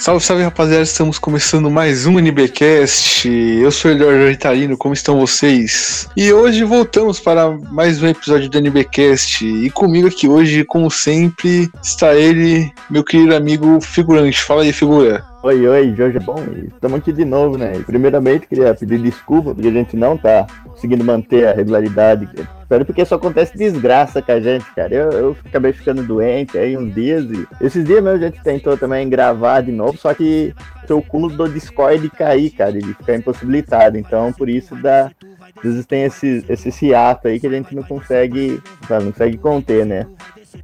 Salve, salve rapaziada, estamos começando mais um NBcast. Eu sou o Eduardo Italino, como estão vocês? E hoje voltamos para mais um episódio do NBcast. E comigo aqui hoje, como sempre, está ele, meu querido amigo figurante. Fala aí, figura. Oi, oi, Jorge é Bom, estamos aqui de novo, né? Primeiramente, queria pedir desculpa porque a gente não tá conseguindo manter a regularidade. Espero porque só acontece desgraça com a gente, cara. Eu, eu acabei ficando doente aí uns dias e esses dias mesmo a gente tentou também gravar de novo, só que o culo do Discord cair, cara, e ficar impossibilitado. Então, por isso dá. Às vezes tem esse, esse hiato aí que a gente não consegue, não consegue conter, né?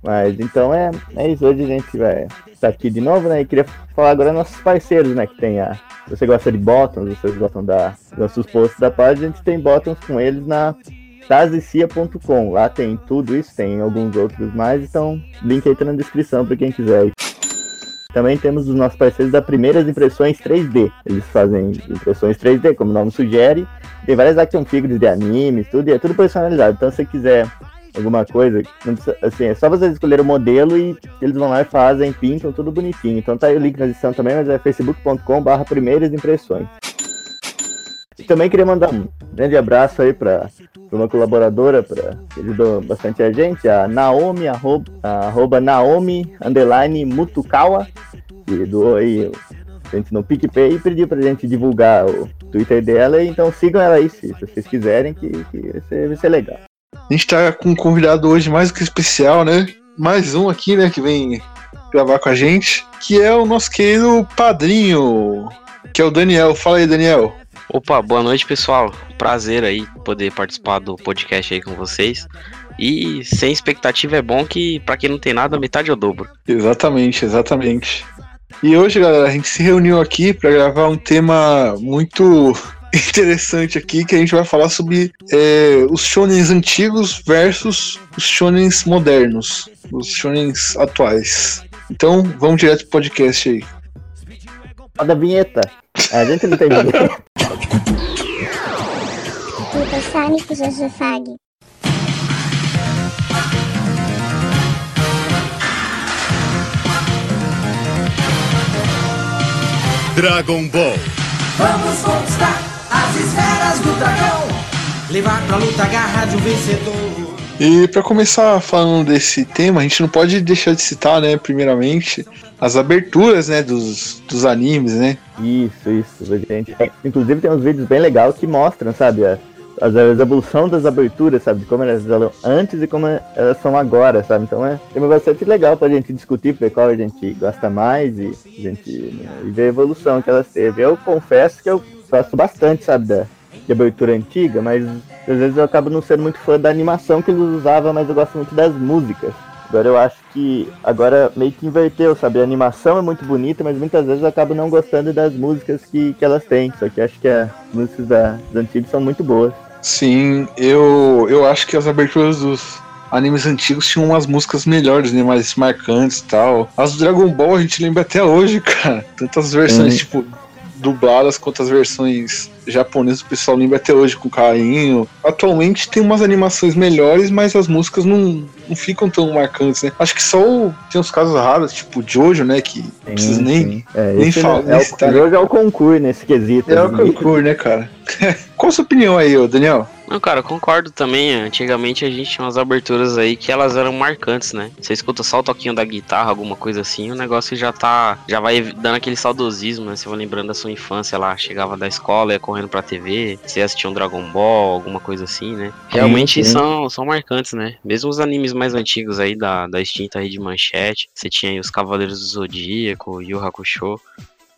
Mas então é, é isso. Hoje a gente vai estar aqui de novo, né? E queria falar agora nossos parceiros, né? Que tem a. Você gosta de bottoms, vocês gostam da, nossos posts da página, a gente tem bottoms com eles na tazicia.com. Lá tem tudo isso, tem alguns outros mais, então link aí tá na descrição para quem quiser. Também temos os nossos parceiros da Primeiras Impressões 3D. Eles fazem impressões 3D, como o nome sugere. Tem várias action figures de animes, tudo, e é tudo personalizado. Então, se você quiser alguma coisa, assim, é só vocês escolher o modelo e eles vão lá e fazem, pintam tudo bonitinho. Então tá aí o link na descrição também, mas é facebook.com barra primeiras impressões. E também queria mandar um grande abraço aí para uma colaboradora pra, que ajudou bastante a gente, a Naomi, arroba, arroba Naomi, underline Mutukawa, que doou aí a gente no PicPay e pediu pra gente divulgar o Twitter dela, então sigam ela aí se, se vocês quiserem, que, que vai, ser, vai ser legal. A gente tá com um convidado hoje mais que especial, né? Mais um aqui, né, que vem gravar com a gente, que é o nosso querido padrinho, que é o Daniel. Fala aí, Daniel. Opa, boa noite, pessoal. Prazer aí poder participar do podcast aí com vocês. E sem expectativa é bom que para quem não tem nada, metade é o dobro. Exatamente, exatamente. E hoje, galera, a gente se reuniu aqui para gravar um tema muito interessante aqui que a gente vai falar sobre é, os shonens antigos versus os shonens modernos, os shonens atuais. Então, vamos direto pro podcast aí. Roda a vinheta. A gente não tem vinheta. Sonic Jojofag. Dragon Ball. Vamos conquistar as esferas do dragão, levar pra luta a garra de um vencedor. E para começar falando desse tema, a gente não pode deixar de citar, né, primeiramente, as aberturas, né, dos, dos animes, né? Isso, isso, gente. Inclusive tem uns vídeos bem legais que mostram, sabe, a, a, evolução das aberturas, sabe, de como elas eram antes e como elas são agora, sabe? Então é, é bastante legal pra gente discutir, ver qual a gente gosta mais e, gente, né, e ver a evolução que elas teve. Eu confesso que eu gosto bastante, sabe, da, de abertura antiga, mas às vezes eu acabo não sendo muito fã da animação que eles usavam, mas eu gosto muito das músicas. Agora eu acho que agora meio que inverteu, sabe? A animação é muito bonita, mas muitas vezes eu acabo não gostando das músicas que, que elas têm. Só que acho que as músicas da, das antigas são muito boas. Sim, eu, eu acho que as aberturas dos animes antigos tinham umas músicas melhores, né? Mais marcantes e tal. As do Dragon Ball a gente lembra até hoje, cara. Tantas versões, tipo, dubladas quanto as versões japonesas, o pessoal lembra até hoje com carinho. Atualmente tem umas animações melhores, mas as músicas não, não ficam tão marcantes, né? Acho que só o, tem uns casos raros, tipo Jojo, né? Que sim, não precisa nem, é, nem falar. É, o, Jojo é o concurso nesse quesito. É o concurso, né, cara? Qual a sua opinião aí, Daniel? Não, cara, eu concordo também. Antigamente a gente tinha umas aberturas aí que elas eram marcantes, né? Você escuta só o toquinho da guitarra, alguma coisa assim, o negócio já tá. Já vai dando aquele saudosismo, né? Você vai lembrando da sua infância lá, chegava da escola, ia correndo pra TV, você assistia um Dragon Ball, alguma coisa assim, né? Realmente sim, sim. São, são marcantes, né? Mesmo os animes mais antigos aí da, da extinta aí de manchete, você tinha aí os Cavaleiros do Zodíaco, Yu Hakusho.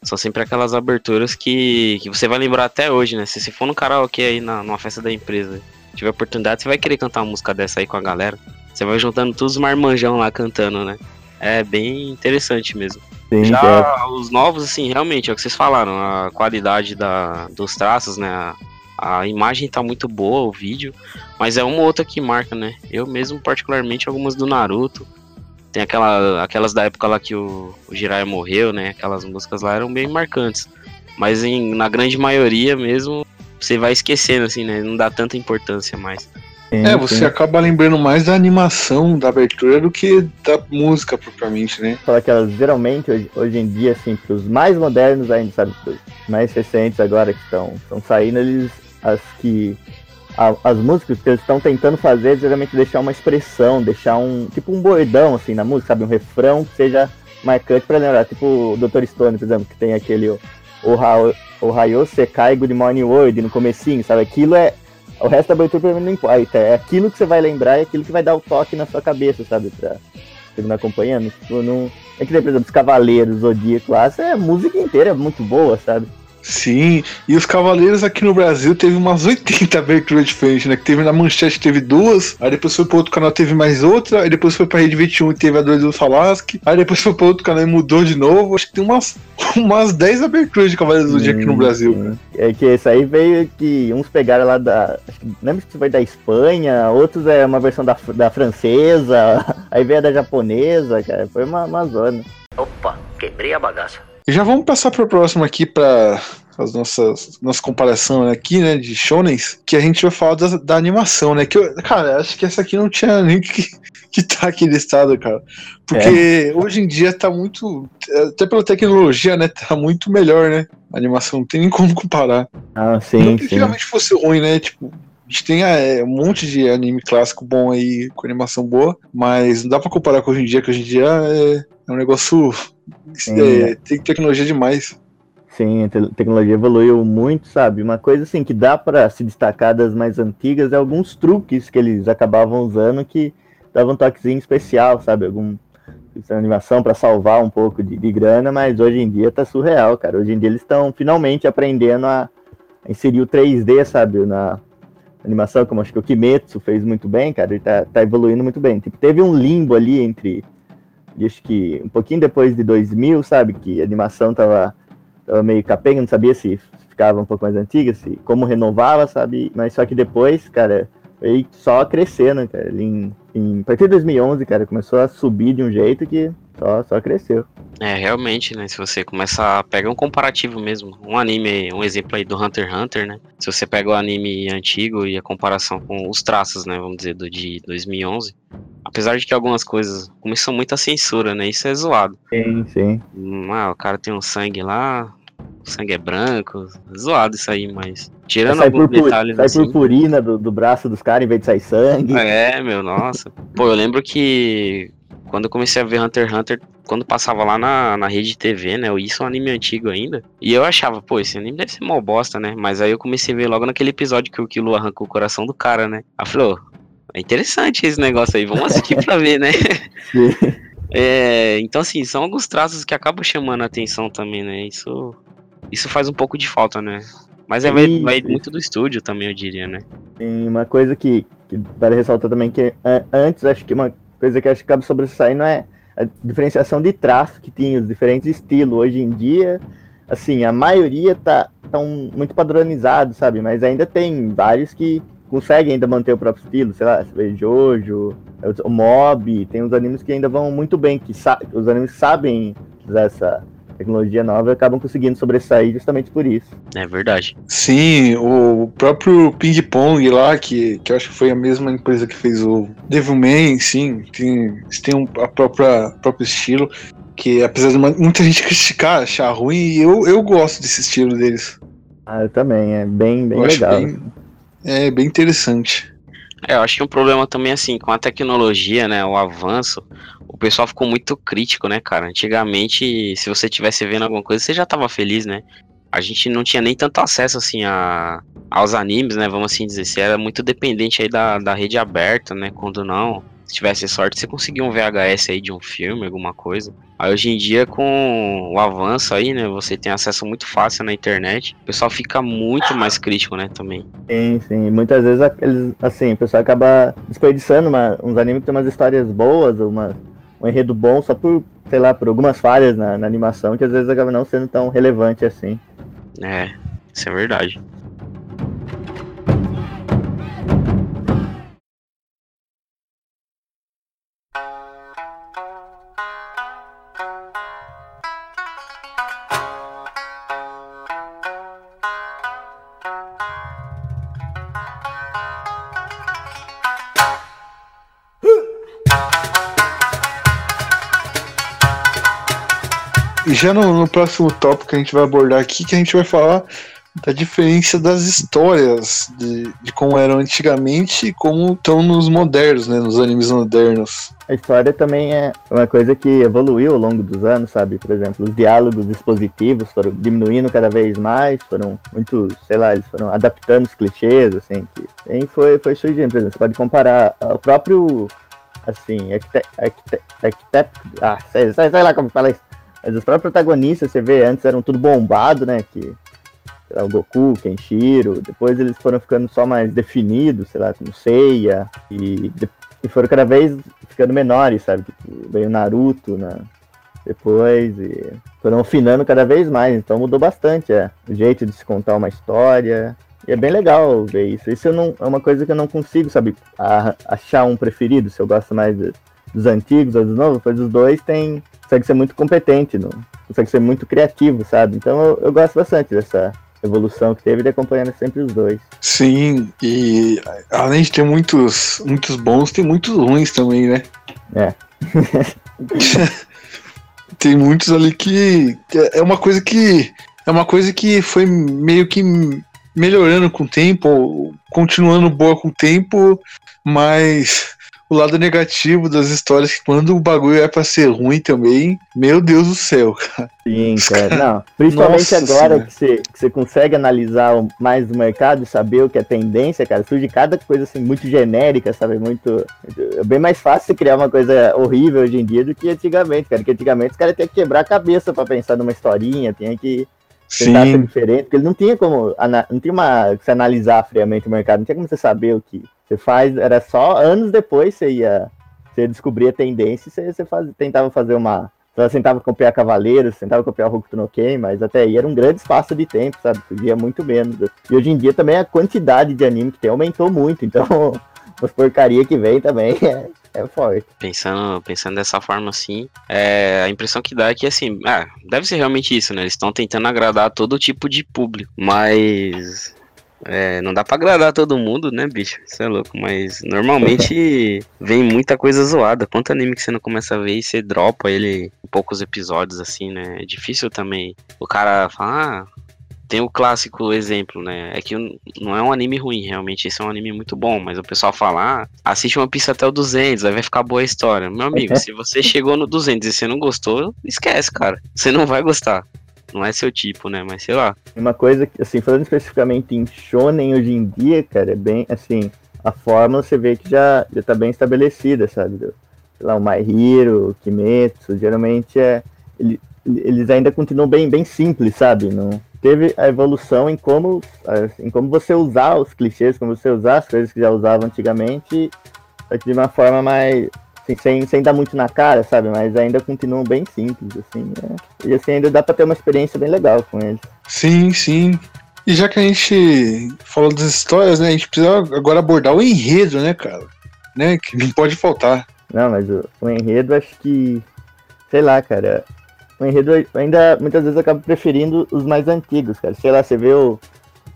São sempre aquelas aberturas que, que você vai lembrar até hoje, né? Se você for no karaokê aí na, numa festa da empresa, tiver oportunidade, você vai querer cantar uma música dessa aí com a galera. Você vai juntando todos os marmanjão lá cantando, né? É bem interessante mesmo. Sim, Já é. os novos, assim, realmente, é o que vocês falaram, a qualidade da, dos traços, né? A, a imagem tá muito boa, o vídeo, mas é uma ou outra que marca, né? Eu mesmo, particularmente, algumas do Naruto, tem aquela, aquelas da época lá que o, o Jiraiya morreu, né? Aquelas músicas lá eram bem marcantes. Mas em, na grande maioria mesmo, você vai esquecendo, assim, né? Não dá tanta importância mais. Sim, É, você sim. acaba lembrando mais da animação da abertura do que da música propriamente, né? Falar que elas geralmente, hoje, hoje em dia, assim, pros mais modernos ainda, sabe? Pros mais recentes agora que estão estão saindo, eles. As que. A- as músicas que eles estão tentando fazer é geralmente deixar uma expressão, deixar um. Tipo um bordão, assim, na música, sabe? Um refrão que seja marcante pra lembrar. Tipo o Dr. Stone, por exemplo, que tem aquele. O, o, Ra- o Rayo Sekai Good Morning World no comecinho, sabe? Aquilo é. O resto da abertura pra mim não importa. É aquilo que você vai lembrar, é aquilo que vai dar o toque na sua cabeça, sabe? Pra não acompanhando. Tipo, não. É que nem, por exemplo, os Cavaleiros, Zodíaco lá, essa é música inteira é muito boa, sabe? Sim, e os Cavaleiros aqui no Brasil teve umas 80 aberturas diferentes, né? Que teve na Manchete, teve duas, aí depois foi pro outro canal, teve mais outra, aí depois foi pra Rede 21 e teve a dois do Falasque, aí depois foi pro outro canal e mudou de novo. Acho que tem umas, umas 10 aberturas de Cavaleiros do Dia aqui no Hum, Brasil. sim. É que esse aí veio que uns pegaram lá da. Acho que, lembra que foi da Espanha, outros é uma versão da, da francesa, aí veio a da japonesa, cara. Foi uma, uma zona. Opa, quebrei a bagaça. E já vamos passar pro próximo aqui pra as nossas nossa comparação aqui, né, de shonens, que a gente vai falar da, da animação, né? Que eu, cara, acho que essa aqui não tinha nem que que tá aqui listado, cara. Porque hoje em dia tá muito, até pela tecnologia, né, tá muito melhor, né? A animação não tem nem como comparar. Ah, não sim, que sim. realmente fosse ruim, né? Tipo, a gente tem é, um monte de anime clássico bom aí, com animação boa, mas não dá pra comparar com hoje em dia, que hoje em dia é, é um negócio. É, tem tecnologia demais. Sim, a te- tecnologia evoluiu muito, sabe? Uma coisa assim que dá pra se destacar das mais antigas é alguns truques que eles acabavam usando que davam um toquezinho especial, sabe? Algum animação pra salvar um pouco de, de grana, mas hoje em dia tá surreal, cara. Hoje em dia eles estão finalmente aprendendo a a inserir o 3D, sabe? Na animação, como acho que o Kimetsu fez muito bem, cara, ele tá, tá evoluindo muito bem. Tipo, teve um limbo ali entre, acho que um pouquinho depois de 2000, sabe? Que a animação tava tava meio capenga, não sabia se ficava um pouco mais antiga, se como renovava, sabe? Mas só que depois, cara, foi só crescendo, cara. Ele em, a partir de 2011, cara, começou a subir de um jeito que só, só cresceu. É, realmente, né? Se você começar a pegar um comparativo mesmo, um anime, um exemplo aí do Hunter x Hunter, né? Se você pega o anime antigo e a comparação com os traços, né? Vamos dizer, do de 2011. Apesar de que algumas coisas começam muito a censura, né? Isso é zoado. Sim, sim. Hum, Ah, o cara tem um sangue lá, sangue é branco, zoado isso aí, mas. Tirando alguns purpu- detalhes sai assim. purpurina do, do braço dos caras em vez de sair sangue. É, meu, nossa. Pô, eu lembro que quando eu comecei a ver Hunter x Hunter, quando passava lá na, na rede TV, né? Isso é um anime antigo ainda. E eu achava, pô, esse anime deve ser mó bosta, né? Mas aí eu comecei a ver logo naquele episódio que o Kilo arrancou o coração do cara, né? Aí falei, ô, é interessante esse negócio aí, vamos assistir pra ver, né? Sim. É, então, assim, são alguns traços que acabam chamando a atenção também, né? Isso, isso faz um pouco de falta, né? Mas é, vai, vai muito do estúdio também, eu diria, né? Tem uma coisa que, que vale ressaltar também, que a- antes, acho que uma coisa que acho que acaba sobressaindo é a diferenciação de traço que tinha, os diferentes estilos. Hoje em dia, assim, a maioria tá tão muito padronizado, sabe? Mas ainda tem vários que conseguem ainda manter o próprio estilo, sei lá, você vê Jojo, o Mob, tem uns animes que ainda vão muito bem, que os animes sabem essa tecnologia nova e acabam conseguindo sobressair justamente por isso. É verdade. Sim, o próprio Ping Pong lá, que, que eu acho que foi a mesma empresa que fez o Devilman, sim, tem, eles têm um, a própria próprio estilo, que apesar de uma- muita gente criticar, achar ruim, eu, eu gosto desse estilo deles. Ah, eu também, é bem, bem eu legal. bem, é bem interessante. É, eu acho que um problema também, assim, com a tecnologia, né, o avanço, o pessoal ficou muito crítico, né, cara? Antigamente, se você tivesse vendo alguma coisa, você já tava feliz, né? A gente não tinha nem tanto acesso, assim, a, aos animes, né, vamos assim dizer. Você era muito dependente aí da, da rede aberta, né, quando não, se tivesse sorte, você conseguia um VHS aí de um filme, alguma coisa. Aí hoje em dia, com o avanço aí, né, você tem acesso muito fácil na internet, o pessoal fica muito mais crítico, né, também. Sim, sim. Muitas vezes eles, assim, o pessoal acaba desperdiçando uma- uns animes que tem umas histórias boas, uma, um enredo bom, só por, sei lá, por algumas falhas na, na animação, que às vezes acaba não sendo tão relevante assim. É, isso é verdade. Já no, no próximo tópico que a gente vai abordar aqui, que a gente vai falar da diferença das histórias de, de como eram antigamente e como estão nos modernos, né? Nos animes modernos. A história também é uma coisa que evoluiu ao longo dos anos, sabe? Por exemplo, os diálogos expositivos foram diminuindo cada vez mais, foram muito, sei lá, eles foram adaptando os clichês, assim, que e foi, foi surgindo. Por exemplo, você pode comparar o próprio, assim, arquiteto, ah, sei, sei, sei lá como fala isso. Mas os próprios protagonistas, você vê, antes eram tudo bombado, né? Que lá, o Goku, Kenshiro, depois eles foram ficando só mais definidos, sei lá, como Seiya, e, e foram cada vez ficando menores, sabe? Tipo, veio Naruto, né? Depois, e foram afinando cada vez mais, então mudou bastante, é, o jeito de se contar uma história, e é bem legal ver isso. Isso não, é uma coisa que eu não consigo, sabe, a, achar um preferido, se eu gosto mais dos antigos ou dos novos, pois os dois têm, consegue ser muito competente, não, consegue ser muito criativo, sabe? Então eu, eu gosto bastante dessa, evolução que teve de acompanhando sempre os dois. Sim, e além de ter muitos, muitos bons, tem muitos ruins também, né? É. tem muitos ali que é uma coisa que é uma coisa que foi meio que melhorando com o tempo, continuando boa com o tempo, mas o lado negativo das histórias que quando o bagulho é pra ser ruim também, meu Deus do céu, cara. Sim, cara. Não, principalmente Nossa agora que você, que você consegue analisar mais o mercado e saber o que é tendência, cara, surge cada coisa assim muito genérica, sabe? Muito. É bem mais fácil você criar uma coisa horrível hoje em dia do que antigamente, cara. Porque antigamente os caras tinham que quebrar a cabeça para pensar numa historinha, tinha que tentar Sim. ser diferente, porque ele não tinha como. Não tinha uma. Você analisar friamente o mercado, não tinha como você saber o que você faz, era só anos depois você ia, você descobrir a tendência e você, você faz, tentava fazer uma. Você tentava copiar Cavaleiros, tentava copiar Hokuto no Ken, mas até aí era um grande espaço de tempo, sabe? Podia muito menos. E hoje em dia também a quantidade de anime que tem aumentou muito, então as porcaria que vem também é, é forte. Pensando, pensando dessa forma assim, é, a impressão que dá é que assim, ah, deve ser realmente isso, né? Eles estão tentando agradar todo tipo de público, mas é, não dá pra agradar todo mundo, né, bicho? Você é louco, mas normalmente vem muita coisa zoada. Quanto anime que você não começa a ver e você dropa ele em poucos episódios, assim, né? É difícil também o cara falar, ah, tem o clássico exemplo, né? É que não é um anime ruim, realmente. Esse é um anime muito bom, mas o pessoal fala, ah, assiste uma pista até o 200, aí vai ficar boa a história. Meu amigo, se você chegou no 200 e você não gostou, esquece, cara. Você não vai gostar. Não é seu tipo, né? Mas sei lá. Uma coisa que, assim, falando especificamente em shonen hoje em dia, cara, é bem, assim, a fórmula você vê que já, já tá bem estabelecida, sabe? Sei lá, o My Hero, o Kimetsu, geralmente é... Ele, eles ainda continuam bem, bem simples, sabe? Não teve a evolução em como, em como você usar os clichês, como você usar as coisas que já usava antigamente, de uma forma mais assim, sem, sem dar muito na cara, sabe? Mas ainda continuam bem simples, assim. Né? E assim, ainda dá pra ter uma experiência bem legal com eles. Sim, sim. E já que a gente falou das histórias, né? A gente precisa agora abordar o enredo, né, cara? Né? Que não pode faltar. Não, mas o, o enredo acho que. Sei lá, cara. O enredo ainda muitas vezes eu acabo preferindo os mais antigos, cara. Sei lá, você vê o,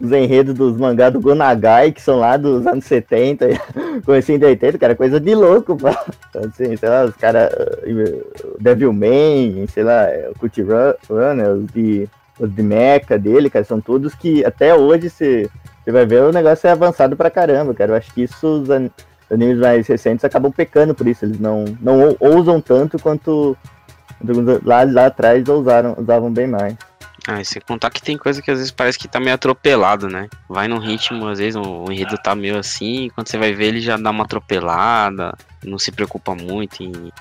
os enredos dos mangá do Gonagai, que são lá dos anos 70, comecinho de 80, cara, coisa de louco, pô. Assim, sei lá, os caras, Devilman, sei lá, o Cut Runner, os de, os de Mecha dele, cara, são todos que até hoje você, você vai ver o negócio é avançado pra caramba, cara. Eu acho que isso os animes mais recentes acabam pecando por isso, eles não, não ousam tanto quanto lá, lá atrás ousaram, usavam bem mais. Ah, e sem contar que tem coisa que às vezes parece que tá meio atropelado, né? Vai num ritmo, às vezes o enredo tá meio assim, quando você vai ver ele já dá uma atropelada, não se preocupa muito em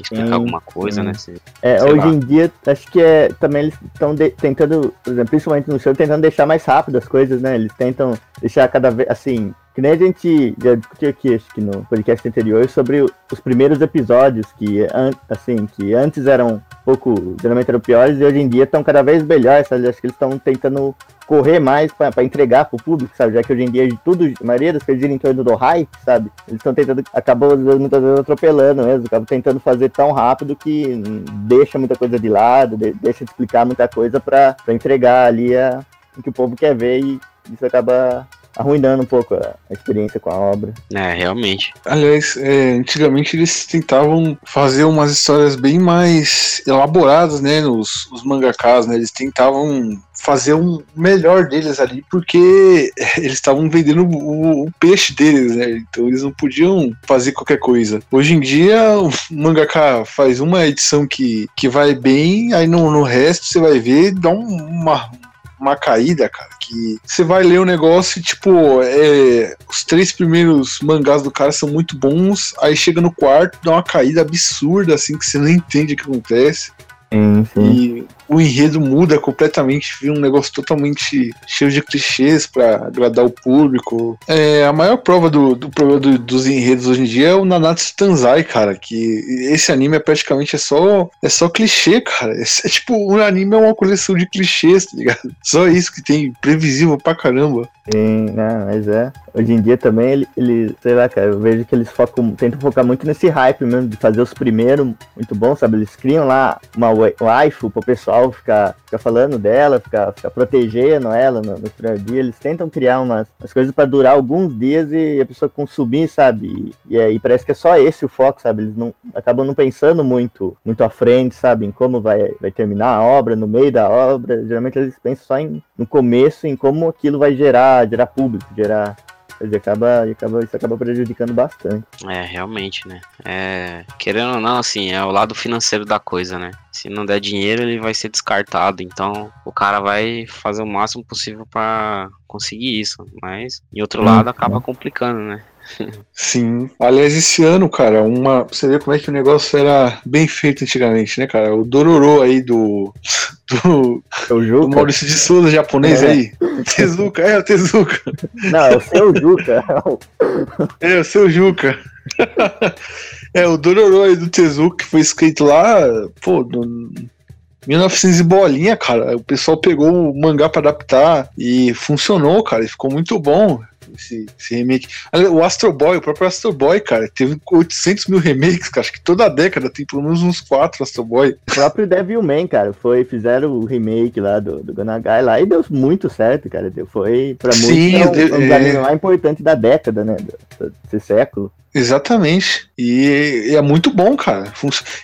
explicar sim, alguma coisa, sim. né? Se, é, hoje lá. em dia, acho que é, também eles estão tentando, por exemplo, principalmente no show, tentando deixar mais rápido as coisas, né? Eles tentam deixar cada vez, assim, que nem a gente já discutiu aqui, acho que no podcast anterior, sobre os primeiros episódios, que, assim, que antes eram um pouco, geralmente eram piores, e hoje em dia estão cada vez melhores, sabe? Acho que eles estão tentando correr mais para entregar para o público, sabe? Já que hoje em dia tudo, a maioria das coisas em torno do hype, sabe? Eles estão tentando, acabam muitas vezes atropelando mesmo, acabam tentando fazer tão rápido que deixa muita coisa de lado, deixa de explicar muita coisa para entregar ali a, o que o povo quer ver e isso acaba arruinando um pouco a, experiência com a obra. É, realmente. Aliás, é, antigamente eles tentavam fazer umas histórias bem mais elaboradas, né, nos, nos mangakas, né? Eles tentavam fazer um melhor deles ali, porque eles estavam vendendo o, o peixe deles, né? Então eles não podiam fazer qualquer coisa. Hoje em dia, o mangaka faz uma edição que, que vai bem, aí no, no resto você vai ver, dá um- uma, uma caída, cara, que você vai ler o negócio e, tipo, é, os três primeiros mangás do cara são muito bons, aí chega no quarto, dá uma caída absurda, assim, que você não entende o que acontece. Sim, sim. E o enredo muda completamente, vira um negócio totalmente cheio de clichês pra agradar o público. É, a maior prova do, do problema do- dos enredos hoje em dia é o Nanatsu Tanzai, cara, que esse anime é praticamente é só, é só clichê, cara. Esse é tipo, o anime é uma coleção de clichês, tá ligado? Só isso que tem, previsível pra caramba. Sim, não, mas é. Hoje em dia também, ele, ele, sei lá, cara, eu vejo que eles focam, tentam focar muito nesse hype mesmo, de fazer os primeiros muito bom, sabe? Eles criam lá uma wa- waifu pro pessoal ficar, ficar falando dela, ficar, ficar protegendo ela no, no primeiro dia. Eles tentam criar umas, umas coisas pra durar alguns dias e a pessoa consumir, sabe? E, e aí parece que é só esse o foco, sabe? Eles não acabam não pensando muito, muito à frente, sabe? Em como vai, vai terminar a obra, no meio da obra. Geralmente eles pensam só em, no começo, em como aquilo vai gerar, gerar público, gerar. Dizer, acaba, acaba, isso acaba prejudicando bastante. É, realmente, né? É, querendo ou não, assim, é o lado financeiro da coisa, né? Se não der dinheiro, ele vai ser descartado. Então, o cara vai fazer o máximo possível pra conseguir isso. Mas, em outro Hum, lado, acaba complicando, né? Sim. Aliás, esse ano, cara, uma. Você vê como é que o negócio era bem feito antigamente, né, cara? O Dororo aí do. Do, É o do Juca? Maurício de Souza, japonês É. aí. Tezuka, é o Tezuka. Não, é o seu Juca. É o seu Juca. é, o Dororo aí do Tezuka, que foi escrito lá, pô, no 1900 e bolinha, cara. O pessoal pegou o mangá pra adaptar e funcionou, cara. E ficou muito bom. Esse, esse remake. O Astro Boy, o próprio Astro Boy, cara, teve 800 mil remakes, cara. Acho que toda década tem pelo menos uns quatro Astro Boy. O próprio Devilman, cara, foi, fizeram o remake lá do, do Gonagai lá e deu muito certo, cara. Foi, pra muitos, Sim, é um, um é. mais importantes da década, né? Desse século. Exatamente. E, e é muito bom, cara.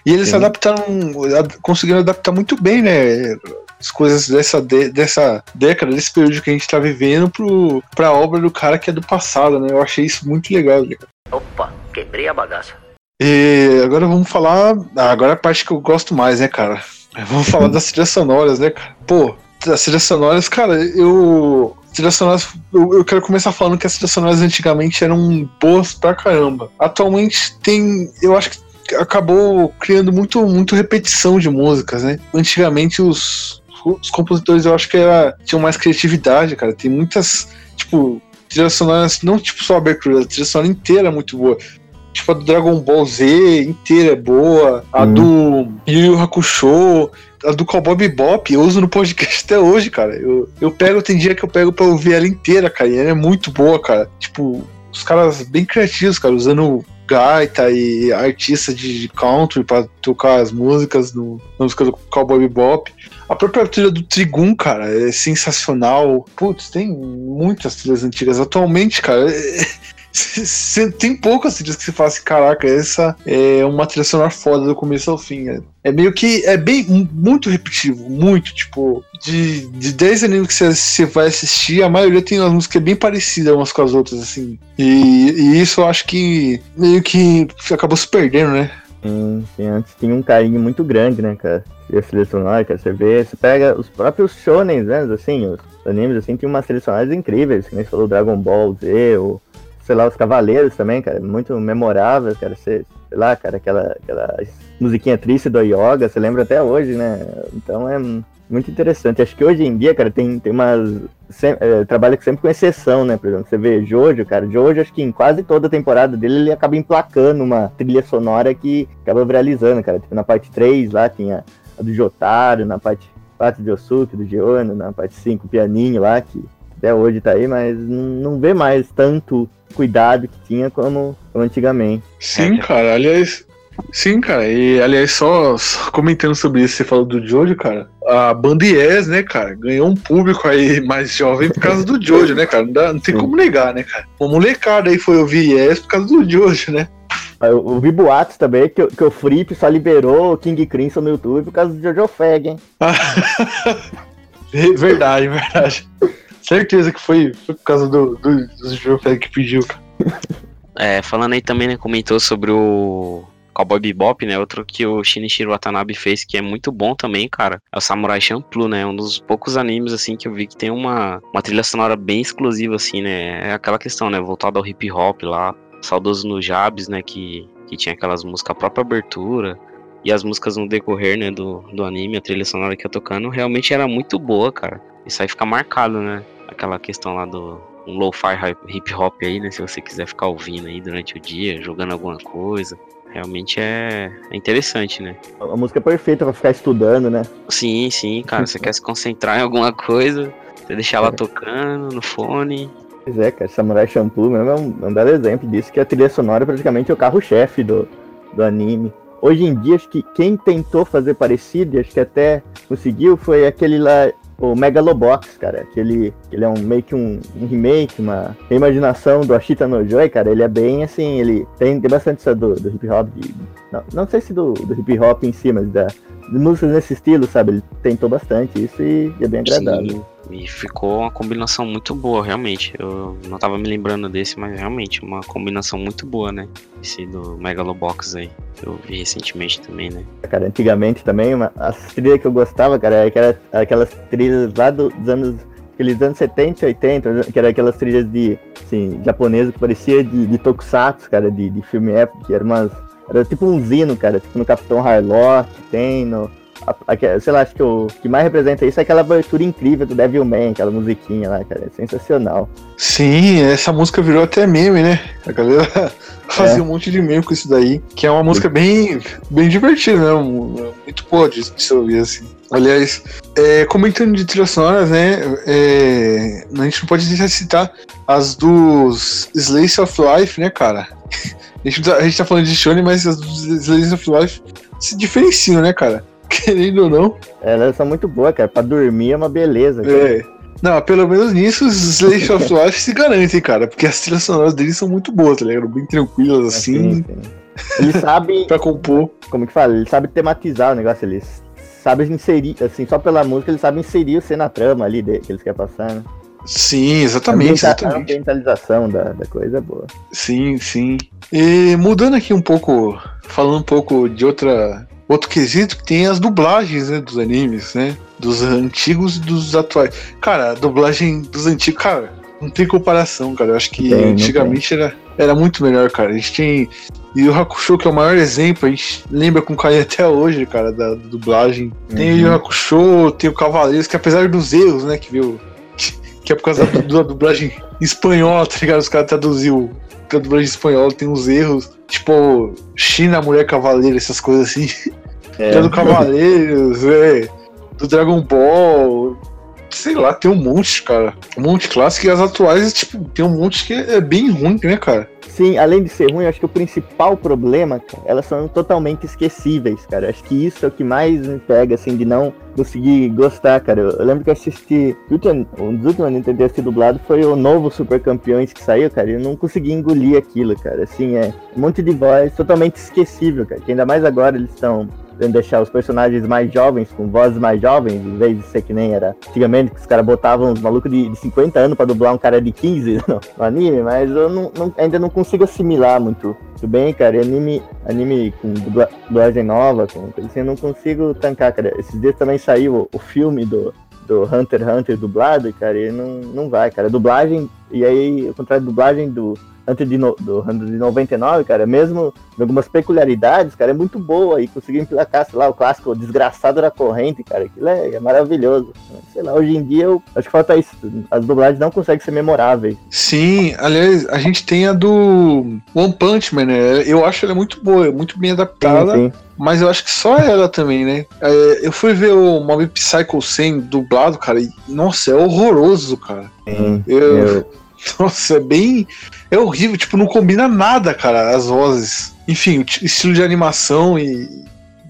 E eles Sim. adaptaram, ad- conseguiram adaptar muito bem, né? As coisas dessa, de- dessa década, desse período que a gente tá vivendo, pro, pra obra do cara que é do passado, né? Eu achei isso muito legal. né? Opa, quebrei a bagaça. E agora vamos falar. ah, Agora é a parte que eu gosto mais, né, cara? Vamos falar das trilhas sonoras, né, cara? Pô, as trilhas sonoras, cara, eu. Trilhas sonoras, eu, eu quero começar falando que as trilhas sonoras antigamente eram boas pra caramba. Atualmente tem. Eu acho que acabou criando muito, muito repetição de músicas, né? Antigamente os, os compositores eu acho que era, tinham mais criatividade, cara. Tem muitas, tipo, trilhas sonoras, não tipo só a abertura, a trilha sonora inteira é muito boa. Tipo, a do Dragon Ball Z inteira é boa. A Hum. do Yu Yu Hakusho. A do Cowboy Bebop, eu uso no podcast até hoje, cara. Eu, eu pego, tem dia que eu pego pra ouvir ela inteira, cara. E ela é muito boa, cara. Tipo, os caras bem criativos, cara, usando gaita e artista de, country pra tocar as músicas no, na música do Cowboy Bebop. A própria trilha do Trigun, cara, é sensacional. Putz, tem muitas trilhas antigas. Atualmente, cara, é- cê- tem poucas trilhas que você fala assim, caraca, essa é uma trilha sonora foda do começo ao fim. É, é meio que, é bem, muito repetitivo, muito, tipo, de, de 10 animes que você vai assistir, a maioria tem umas músicas bem parecidas umas com as outras, assim. E, e isso eu acho que meio que acabou se perdendo, né? Sim, sim, antes tinha um carinho muito grande, né, cara? E sonora, cara, você vê, você pega os próprios shonens, né, assim, os animes, assim, tem umas sonoras incríveis, que nem você falou, Dragon Ball Z, ou, sei lá, os Cavaleiros também, cara, muito memorável, cara, você, sei lá, cara, aquela, aquela musiquinha triste do Yoga, você lembra até hoje, né? Então é muito interessante. Acho que hoje em dia, cara, tem, tem umas. sem- é, trabalha sempre com exceção, né? Por exemplo, você vê Jojo, cara. Jojo, acho que em quase toda a temporada dele, ele acaba emplacando uma trilha sonora que acaba viralizando, cara. Tipo, na parte 3 lá tinha a do Jotaro, na parte 4 de Osuke, do Giona, na parte 5 o pianinho lá, que até hoje tá aí, mas não, não vê mais tanto cuidado que tinha como, como antigamente. Sim, É. cara, aliás. Sim, cara, e aliás, só, só comentando sobre isso, você falou do Jojo, cara. a banda Yes, né, cara, ganhou um público aí mais jovem por causa do Jojo, né, cara? Não, dá, não tem como negar, né, cara? Uma molecada aí foi ouvir Yes por causa do Jojo, né? Eu ouvi boatos também que, o- que o Flip só liberou o King Crimson no YouTube por causa do Jojo Fag, hein? Verdade, verdade. Certeza que foi, foi por causa do, do, do Jojo Fag que pediu, cara. É, falando aí também, né, comentou sobre o Cowboy Bebop, né, outro que o Shinichiro Watanabe fez que é muito bom também, cara, é o Samurai Champloo, né, um dos poucos animes, assim, que eu vi que tem uma, uma trilha sonora bem exclusiva, assim, né, é aquela questão, né, voltada ao hip hop lá, saudoso no Jabs, né, que, que tinha aquelas músicas, a própria abertura, e as músicas no decorrer, né, do, do anime, a trilha sonora que eu tocando, realmente era muito boa, cara, isso aí fica marcado, né, aquela questão lá do um lo-fi hip hop aí, né? Se você quiser ficar ouvindo aí durante o dia, jogando alguma coisa. Realmente é, é interessante, né? A música é perfeita pra ficar estudando, né? Sim, sim, cara. Você quer se concentrar em alguma coisa, você deixar ela tocando no fone. Pois é, cara, Samurai Champloo mesmo é um, é um belo exemplo disso, que a trilha sonora é praticamente o carro-chefe do, do anime. Hoje em dia, acho que quem tentou fazer parecido, acho que até conseguiu, foi aquele lá, o Megalobox, cara. Aquele, ele é um, meio que um, um remake, uma reimaginação do Ashita no Joy, cara. Ele é bem assim, ele tem, tem bastante isso do, do hip hop, de- não, não sei se do, do hip hop em si, mas da, músicas nesse estilo, sabe? Ele tentou bastante isso e, é bem agradável. Sim, e ficou uma combinação muito boa, realmente. Eu não tava me lembrando desse, mas realmente uma combinação muito boa, né? Esse do Megalobox aí. que Eu vi recentemente também, né? cara, antigamente também, uma, as trilhas que eu gostava, cara, era aquela- aquelas trilhas lá do- dos anos, aqueles anos 70 e 80, que era aquelas trilhas de, assim, japonesa que parecia de, de tokusatsu, cara, de, de filme épico, que era umas, era tipo um zino, cara, tipo no Capitão Harlock, tem no, a- aque- sei lá, acho que o que mais representa isso é aquela abertura incrível do Devilman, aquela musiquinha lá, cara, é sensacional. Sim, essa música virou até meme, né? A galera fazia um monte de meme com isso daí, que é uma música bem, bem divertida, né? Muito boa de se ouvir, assim. Aliás, é, comentando de trilhas sonoras, né? é, a gente não pode deixar de citar as dos Slice of Life, né, cara? A gente, tá- a gente tá falando de Shonen, mas as dos Slice of Life se diferenciam, né, cara? Querendo ou não. Elas são muito boas, cara, pra dormir é uma beleza. cara. É. Não, pelo menos nisso os Slash of Life se garantem, cara, porque as trilhas sonoras deles são muito boas, tá ligado? Bem tranquilas, assim, Sim, sim. Eles sabem, pra compor. como que fala, eles sabem tematizar o negócio, eles sabem inserir, assim, só pela música eles sabem inserir você na trama ali de- que eles querem passar, né? Sim, exatamente, A exatamente. ambientalização da, da coisa é boa. Sim, sim. E mudando aqui um pouco, falando um pouco de outra outro quesito, que tem as dublagens, né, dos animes, né? Dos antigos e dos atuais. Cara, a dublagem dos antigos, cara, não tem comparação, cara. Eu acho que Tem, antigamente era, era muito melhor, cara. A gente tem. E o Hakusho, que é o maior exemplo, a gente lembra com carinho até hoje, cara, da, da dublagem. Tem o Uhum. Hakusho, tem o Cavaleiros, que apesar dos erros, né, que viu. Que é por causa da, da dublagem espanhola, tá ligado? Os caras traduziu a dublagem espanhola, tem uns erros. Tipo, China, Mulher Cavaleiro, essas coisas assim. É, É. do Cavaleiros, é, do Dragon Ball. Sei lá, tem um monte, cara. Um monte clássico e as atuais, tipo, tem um monte que é bem ruim, né, cara? Sim, além de ser ruim, acho que o principal problema, cara, elas são totalmente esquecíveis, cara. Acho que isso é o que mais me pega, assim, de não conseguir gostar, cara. Eu, lembro que eu assisti. Um dos últimos eu ter dublado foi o novo Super Campeões que saiu, cara. E eu não consegui engolir aquilo, cara. Assim, é um monte de voz totalmente esquecível, cara. Que ainda mais agora eles estão deixar os personagens mais jovens, com vozes mais jovens, em vez de ser que nem era antigamente, que os caras botavam uns malucos de, de 50 anos pra dublar um cara de 15 no, no anime, mas eu não- não- ainda não consigo assimilar muito, muito bem, cara. E anime, anime com dubla- dublagem nova, com assim, eu não consigo tancar, cara. Esses dias também saiu o, o filme do, do Hunter x Hunter dublado, cara, e não, não vai, cara. Dublagem, e aí, ao contrário, dublagem do Hunter de, no, do Hunter de 99, cara, mesmo em algumas peculiaridades, cara, é muito boa e conseguiu emplacar, sei lá, o clássico Desgraçado da Corrente, cara, aquilo é, é maravilhoso. Sei lá, hoje em dia eu acho que falta isso. As dublagens não conseguem ser memoráveis. Sim, aliás, a gente tem a do One Punch Man, né? Eu acho ela muito boa, é muito bem adaptada. Sim, sim. Mas eu acho que só ela também, né? É, eu fui ver o Mob Psycho 100 dublado, cara, e nossa, é horroroso, cara. sim. Eu- Eu- Nossa, é bem. É horrível, tipo, não combina nada, cara, as vozes. Enfim, estilo de animação e.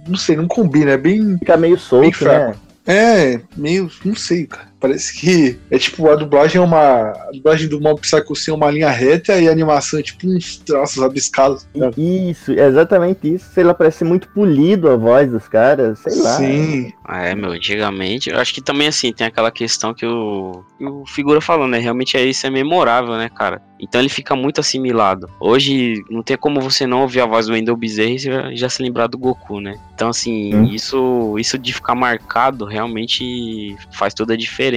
Não sei, não combina, é bem. fica meio Bem solto, fraco. né? É, meio. Não sei, cara. Parece que é tipo, a dublagem é uma. A dublagem do Mob Psycho assim, é uma linha reta e a animação é tipo uns traços abiscados. Isso, é exatamente isso. Sei lá, parece muito polido a voz dos caras, sei lá. Sim. É, meu, antigamente, eu acho que também assim, tem aquela questão que o, que o figura falou, né? Realmente é isso, é memorável, né, cara? Então ele fica muito assimilado. Hoje não tem como você não ouvir a voz do Wendell Bezerra e já, já se lembrar do Goku, né? Então assim, Hum. isso isso de ficar marcado realmente faz toda a diferença.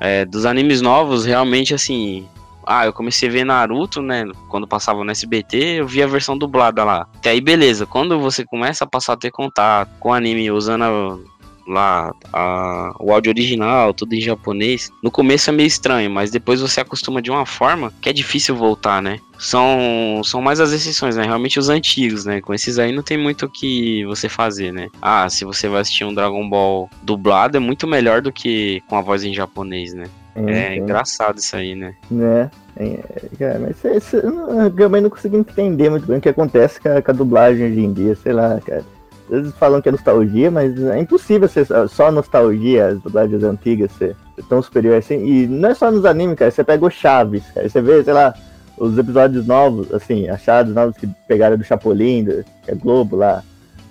É, dos animes novos, realmente assim, ah, eu comecei a ver Naruto, né? Quando passava no SBT, eu vi a versão dublada lá. Até aí, beleza. Quando você começa a passar a ter contato com anime usando lá a- o áudio original, tudo em japonês, no começo é meio estranho, mas depois você acostuma de uma forma que é difícil voltar, né? São, são mais as exceções, né? Realmente os antigos, né? Com esses aí não tem muito o que você fazer, né? Ah, se você vai assistir um Dragon Ball dublado, é muito melhor do que com a voz em japonês, né? É engraçado isso aí, né? Né? É, mas cê, eu não- eu também não consigo entender muito bem o que acontece com a, com a dublagem hoje em dia, sei lá, cara. Eles falam que é nostalgia, mas é impossível ser só- nostalgia, as dublagens antigas ser, ser tão superior assim. E não é só nos animes, cara. Você pega o Chaves, cara. Você vê, sei lá, os episódios novos, assim, achados novos que pegaram do Chapolin, do, que é Globo lá,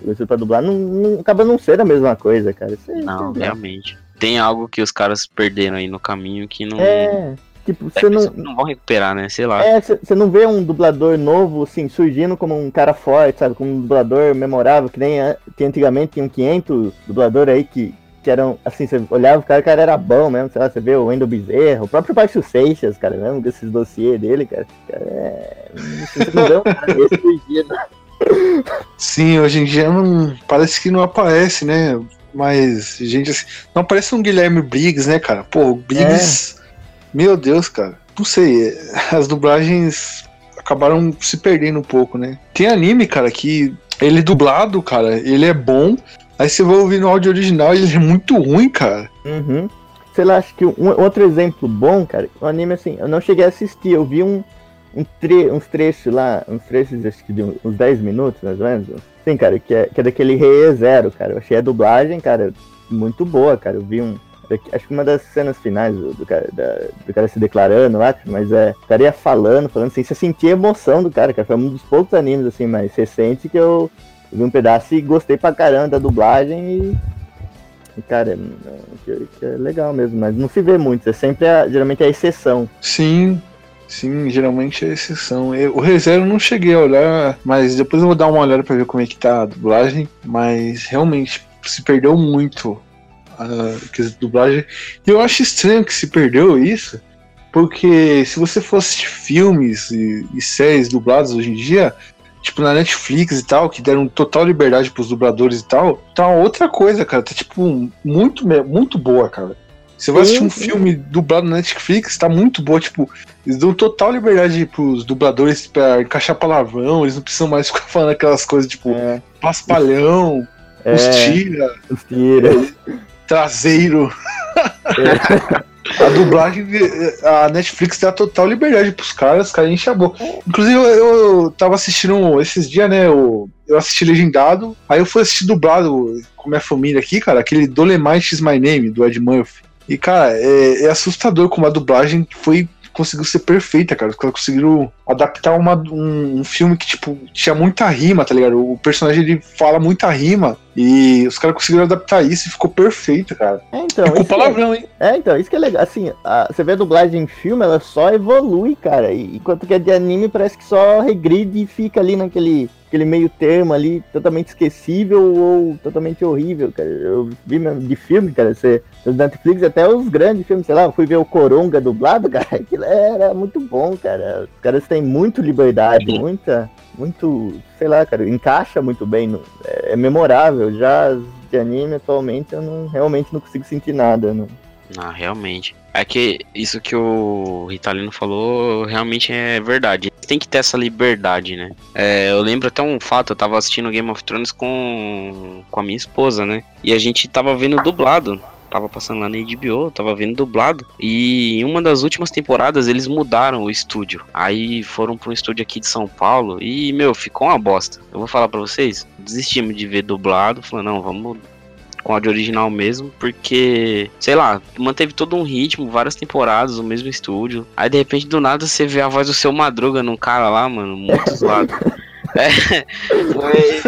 isso pra dublar, não, não- acaba não sendo a mesma coisa, cara. Cê- Não, realmente. Tem algo que os caras perderam aí no caminho que não. É, tipo, é você não, não vão recuperar, né? Sei lá. É, você não vê um dublador novo, assim, surgindo como um cara forte, sabe? Como um dublador memorável, que nem a- que antigamente tinham 500 dubladores aí que, que eram, assim, você olhava o cara, o cara era bom mesmo, sei lá, você vê o Wendel Bezerra, o próprio Márcio Seixas, cara, mesmo, com esses dossiês dele, cara. cara é... Você não vê um cara desse surgindo. Sim, hoje em dia não, parece que não aparece, né? Mas, gente, assim, não aparece um Guilherme Briggs, né, cara? Pô, o Briggs. Meu Deus, cara. Não sei, é, as dublagens acabaram se perdendo um pouco, né? Tem anime, cara, que ele é dublado, cara, ele é bom. Aí você vai ouvir no áudio original ele é muito ruim, cara. Uhum. Sei lá, acho que um outro exemplo bom, cara, um anime assim, eu não cheguei a assistir, eu vi um, um tre uns trechos lá, uns trechos acho que de uns 10 minutos, mais ou menos. Sim, cara, que é, que é daquele Rei Zero, cara. Eu achei a dublagem, cara, muito boa, cara. Eu vi um. Acho que uma das cenas finais do, do cara, da- do cara se declarando lá, mas é. O cara ia falando, falando assim, você sentia emoção do cara, cara. Foi um dos poucos animes assim mais recentes que eu, vi um pedaço e gostei pra caramba da dublagem e. e, cara, é, que, é legal mesmo, mas não se vê muito, é sempre a, geralmente a exceção. Sim, sim, geralmente é exceção. Eu- o ReZero eu não cheguei a olhar, mas depois eu vou dar uma olhada pra ver como é que tá a dublagem. Mas realmente se perdeu muito a de dublagem. E eu acho estranho que se perdeu isso, porque se você assistir filmes e, e séries dubladas hoje em dia, tipo na Netflix e tal, que deram total liberdade pros dubladores e tal, tá outra coisa, cara. Tá tipo muito, muito boa, cara. Você vai assistir um filme dublado na Netflix, tá muito boa, tipo, eles dão total liberdade pros dubladores pra encaixar palavrão, eles não precisam mais ficar falando aquelas coisas tipo É, paspalhão, é, os tira, os tira. Traseiro. A dublagem, a Netflix dá total liberdade pros caras, os caras enchem a boca. Inclusive, eu, eu tava assistindo esses dias, né? Eu, eu assisti legendado, aí eu fui assistir dublado com minha família aqui, cara, aquele Dolemite is My Name, do Ed Murphy. E, cara, é, é assustador como a dublagem foi. Conseguiu ser perfeita, cara. Os caras conseguiram adaptar uma, um, um filme que, tipo, tinha muita rima, tá ligado? O personagem ele fala muita rima. E os caras conseguiram adaptar isso e ficou perfeito, cara. É, então, e com é- palavrão, hein? É, então, isso que é legal. Assim, a- você vê a dublagem em filme, ela só evolui, cara. E, enquanto que a de anime parece que só regride e fica ali naquele aquele meio termo ali, totalmente esquecível ou totalmente horrível, cara. Eu vi mesmo de filme, cara, você, os Netflix, até os grandes filmes, sei lá, eu fui ver o Coronga dublado, cara, aquilo era muito bom, cara. Os caras têm muito liberdade, muita, muito, sei lá, cara, encaixa muito bem, no- é, é memorável. Já de anime atualmente eu não realmente não consigo sentir nada, não. Ah, realmente. É que isso que o Ritalino falou realmente é verdade. Tem que ter essa liberdade, né? É, eu lembro até um fato, eu tava assistindo Game of Thrones com, com a minha esposa, né? E a gente tava vendo dublado. Tava passando lá na HBO, tava vendo dublado. E em uma das últimas temporadas eles mudaram o estúdio. Aí foram pra um estúdio aqui de São Paulo. E, meu, ficou uma bosta. Eu vou falar pra vocês. Desistimos de ver dublado. Falando, não, vamos com áudio original mesmo, porque, sei lá, manteve todo um ritmo, várias temporadas, o mesmo estúdio. Aí de repente do nada você vê a voz do seu Madruga num cara lá, mano, muito zoado. É, foi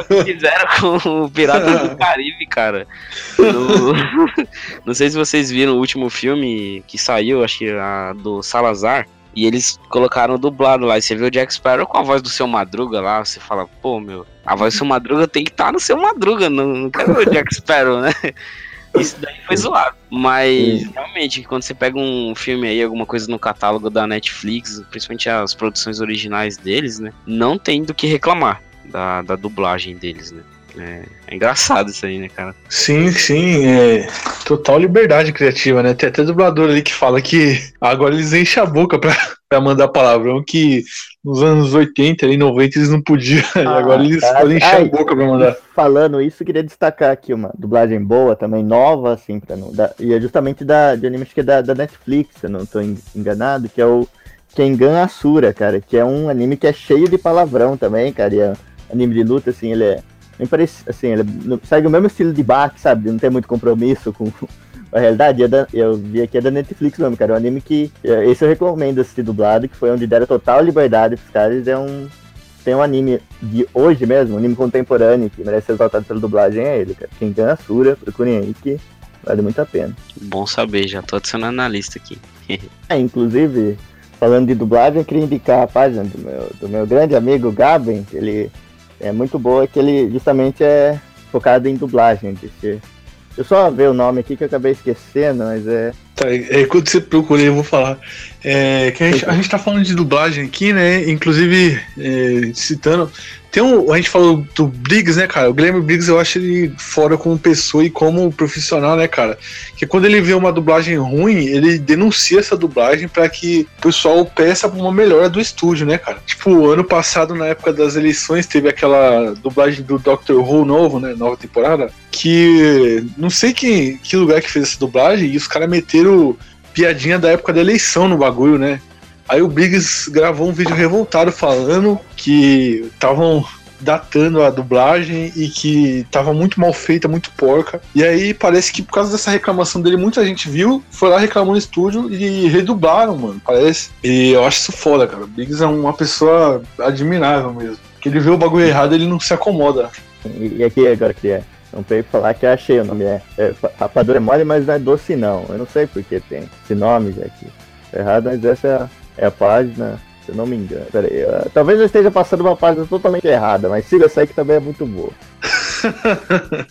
o que fizeram com o Pirata do Caribe, cara. No- não sei se vocês viram o último filme que saiu, acho que a do Salazar. E eles colocaram dublado lá. E você vê o Jack Sparrow com a voz do seu Madruga lá. Você fala, pô, meu, a voz do seu Madruga tem que estar no seu Madruga. Não, não quero ver o Jack Sparrow, né? Isso daí foi zoado. Mas, realmente, quando você pega um filme aí, alguma coisa no catálogo da Netflix, principalmente as produções originais deles, né? Não tem do que reclamar da, da dublagem deles, né? É, é engraçado isso aí, né, cara? Sim, sim, é total liberdade criativa, né? Tem até dublador ali que fala que agora eles enchem a boca pra, pra mandar palavrão que nos anos 80 e 90 eles não podiam, e Ah, agora eles cara. podem encher Ai. a boca pra mandar. Falando isso, queria destacar aqui uma dublagem boa também, nova, assim, pra não. Da, e é justamente da, de anime acho que é da, da Netflix, se eu não tô en- enganado, que é o Kengan Asura, cara, que é um anime que é cheio de palavrão também, cara, e é um anime de luta, assim, ele é. Nem parece, assim, ele segue o mesmo estilo de Bach, sabe? Não tem muito compromisso com a realidade. É da- eu vi aqui é da Netflix mesmo, cara. É um anime que. é, Esse eu recomendo assistir dublado, que foi onde deram total liberdade pros caras. É um. Tem um anime de hoje mesmo, um anime contemporâneo, que merece ser exaltado pela dublagem, é ele, cara. Quem ganha Asura, procurem aí que vale muito a pena. Bom saber, já tô adicionando na lista aqui. É, inclusive, falando de dublagem, eu queria indicar a página do meu, do meu grande amigo Gaben, ele é muito boa, que ele justamente é focado em dublagem. Deixa eu só ver o nome aqui que eu acabei esquecendo, mas é. Tá, é, quando você procura, eu vou falar. É, que a, gente, a gente tá falando de dublagem aqui, né? Inclusive, é, citando. Tem um. A gente falou do Briggs, né, cara? O Guilherme Briggs, eu acho ele fora como pessoa e como profissional, né, cara? Que quando ele vê uma dublagem ruim, ele denuncia essa dublagem pra que o pessoal peça uma melhora do estúdio, né, cara? Tipo, ano passado, na época das eleições, teve aquela dublagem do Doctor Who novo, né? Nova temporada. Que não sei que, que lugar que fez essa dublagem e os caras meteram piadinha da época da eleição no bagulho, né? Aí o Briggs gravou um vídeo revoltado falando que estavam datando a dublagem e que tava muito mal feita, muito porca. E aí parece que por causa dessa reclamação dele, muita gente viu, foi lá reclamou no estúdio e redublaram, mano, parece. E eu acho isso foda, cara. O Briggs é uma pessoa admirável mesmo. Que ele vê o bagulho errado, ele não se acomoda. E, aqui agora eu queria não pra falar que achei o nome. É, é rapadura é mole, mas não é doce não. Eu não sei porque tem esse nome aqui. Errado, mas essa é é a página, se eu não me engano. Pera aí, eu- talvez eu esteja passando uma página totalmente errada, mas siga essa aí que também é muito boa.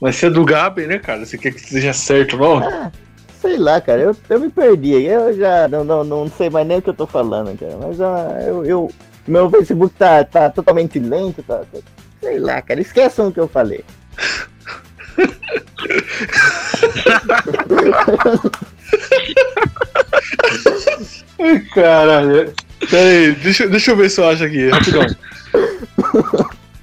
Mas se é do Gabi, né, cara? Você quer que seja certo, não? Sei lá, cara, eu, eu me perdi. Eu já não, não, não sei mais nem o que eu tô falando, cara. Mas ah, eu, eu- meu Facebook tá, tá totalmente lento, tá, tá- Sei lá, cara, esqueçam o que eu falei. Caralho. Pera aí, deixa, deixa eu ver se eu acho aqui, rapidão.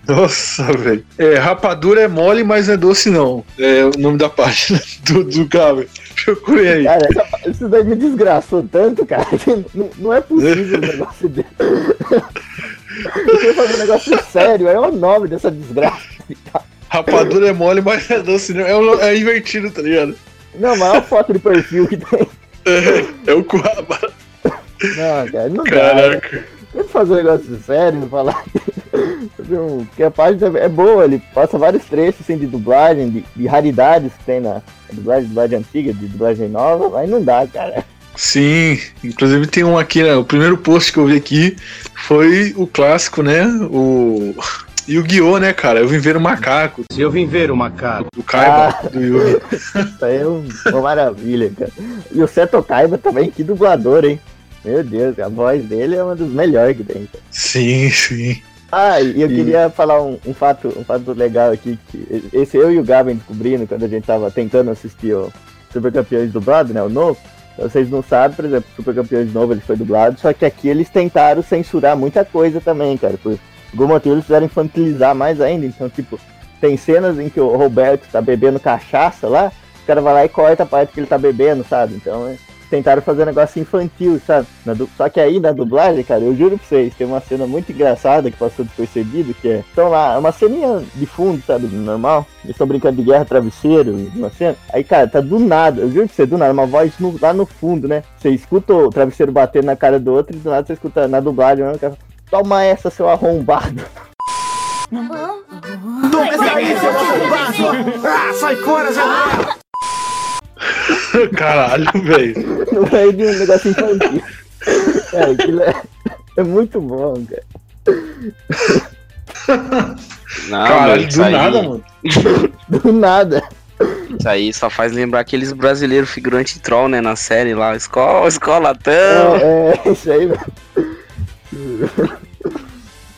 Nossa, velho. É, rapadura é mole, mas não é doce, não. É o nome da página do, do Gabi. Procure aí. Cara, essa, isso daí me desgraçou tanto, cara, que não, não é possível um negócio desse. Eu queria fazer um negócio sério, é o nome dessa desgraça. Rapadura é mole, mas não é doce, não. É, o- é invertido, tá ligado? Não, mas olha a foto de perfil que tem. É, é o Coaba. Não, cara, não dá. Caraca. Tem que fazer um negócio sério, falar. fazer um- Porque a página é boa, ele passa vários trechos assim, de dublagem, de, de raridades que tem na dublagem, dublagem antiga, de dublagem nova, mas não dá, cara. Sim, inclusive tem um aqui, né? O primeiro post que eu vi aqui foi o clássico, né? O Yu-Gi-Oh, né, cara? Eu vim ver o macaco Se eu vim ver o macaco. do Kaiba, do Yugi. Isso aí é um- uma maravilha, cara. E o Seto Kaiba também, que dublador, hein? Meu Deus, a voz dele é uma dos melhores que tem, cara. Sim, sim. Ah, e eu E- queria falar um, um fato, um fato legal aqui, que esse eu e o Gavin descobrindo quando a gente tava tentando assistir o Super Campeões dublado, né, o novo. Vocês não sabem, por exemplo, Super Campeões novo ele foi dublado, só que aqui eles tentaram censurar muita coisa também, cara. Por motivo eles fizeram infantilizar mais ainda, então, tipo, tem cenas em que o Roberto tá bebendo cachaça lá, o cara vai lá e corta a parte que ele tá bebendo, sabe? Então, é, tentaram fazer um negócio infantil, sabe? Só que aí na dublagem, cara, eu juro pra vocês, tem uma cena muito engraçada que passou despercebido, que é. Então lá, é uma ceninha de fundo, sabe? Normal. Eles estão brincando de guerra travesseiro, uma cena. Aí, cara, tá do nada, eu juro pra você, do nada, uma voz no- lá no fundo, né? Você escuta o travesseiro batendo na cara do outro e do nada você escuta na dublagem, né? o cara fala, Toma essa, seu arrombado. Ah, sai fora, Zé! Caralho, velho. no meio de um negócio infantil. Cara, aquilo é, é muito bom, cara. Não, Caralho, do aí, nada, mano. Do nada. Isso aí só faz lembrar aqueles brasileiros figurantes troll, né? Na série lá. Escola, escola tão. É, é isso aí, velho.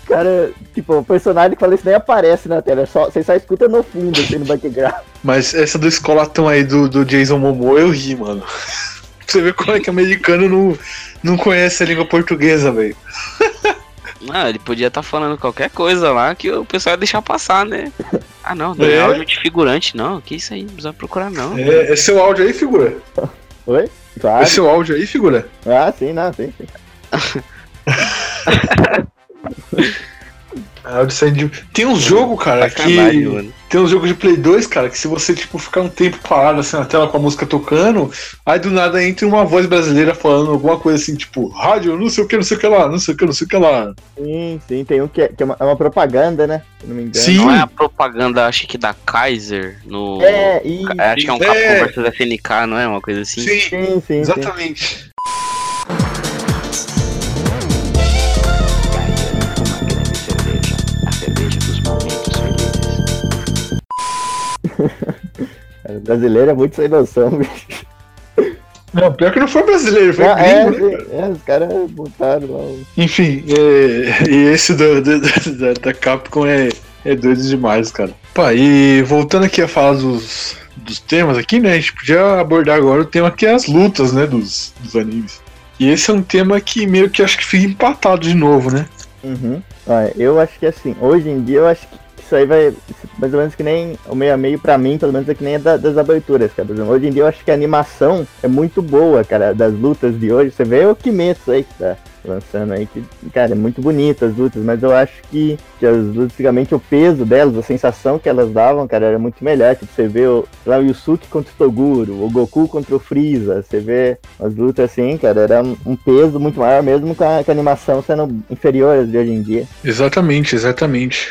Cara, tipo, o personagem que fala isso nem aparece na tela, é só, você só escuta no fundo, assim, no background. Mas essa do escolatão aí do, do Jason Momoa eu ri, mano. Pra você ver como é que americano não, não conhece a língua portuguesa, velho. Não, ele podia estar falando qualquer coisa lá que o pessoal ia deixar passar, né? Ah, não, não é, É. áudio de figurante, não. Que isso aí, não precisa procurar, não. É, é seu áudio aí, figura? Oi? É Claro. seu áudio aí, figura? Ah, sim, não, sim, sim. De... Tem uns jogos, cara, Sacanagem, que. mano. Tem uns jogos de Play 2, cara, que se você, tipo, ficar um tempo parado assim na tela com a música tocando, aí do nada entra uma voz brasileira falando alguma coisa assim, tipo, rádio, não sei o que, não sei o que lá, não sei o que, não sei o que lá. Sim, sim, tem um que é, que é, uma, é uma propaganda, né? Se não me engano. Sim. Não é a propaganda, acho que da Kaiser no. É, e. Acho que é um É. Capcom versus FNK, não é? Uma coisa assim. Sim, Sim, sim, sim. exatamente. Cara, o brasileiro é muito sem noção, bicho. Não, pior que não foi brasileiro, foi Ah, é, gringo, né? sim, é, os caras botaram lá. o- Enfim, é, e esse do, do- da, da Capcom é, é doido demais, cara. Pá, e voltando aqui a falar dos, dos temas aqui, né? A gente podia abordar agora o tema que é as lutas, né? Dos, dos animes. E esse é um tema que meio que acho que fica empatado de novo, né? Uhum. Olha, eu acho que assim, hoje em dia eu acho que isso aí vai mais ou menos que nem o meio a meio pra mim, pelo menos é que nem da- das aberturas, cara. Hoje em dia eu acho que a animação é muito boa, cara, das lutas de hoje. Você vê o Kimetsu aí que tá lançando aí, que, cara, é muito bonita as lutas, mas eu acho que, que as antigamente, o peso delas, a sensação que elas davam, cara, era muito melhor. Tipo, você vê o, lá, o Yusuke contra o Toguro, o Goku contra o Freeza, você vê as lutas assim, cara, era um- peso muito maior, mesmo com a, com a animação sendo inferior de hoje em dia. Exatamente, exatamente.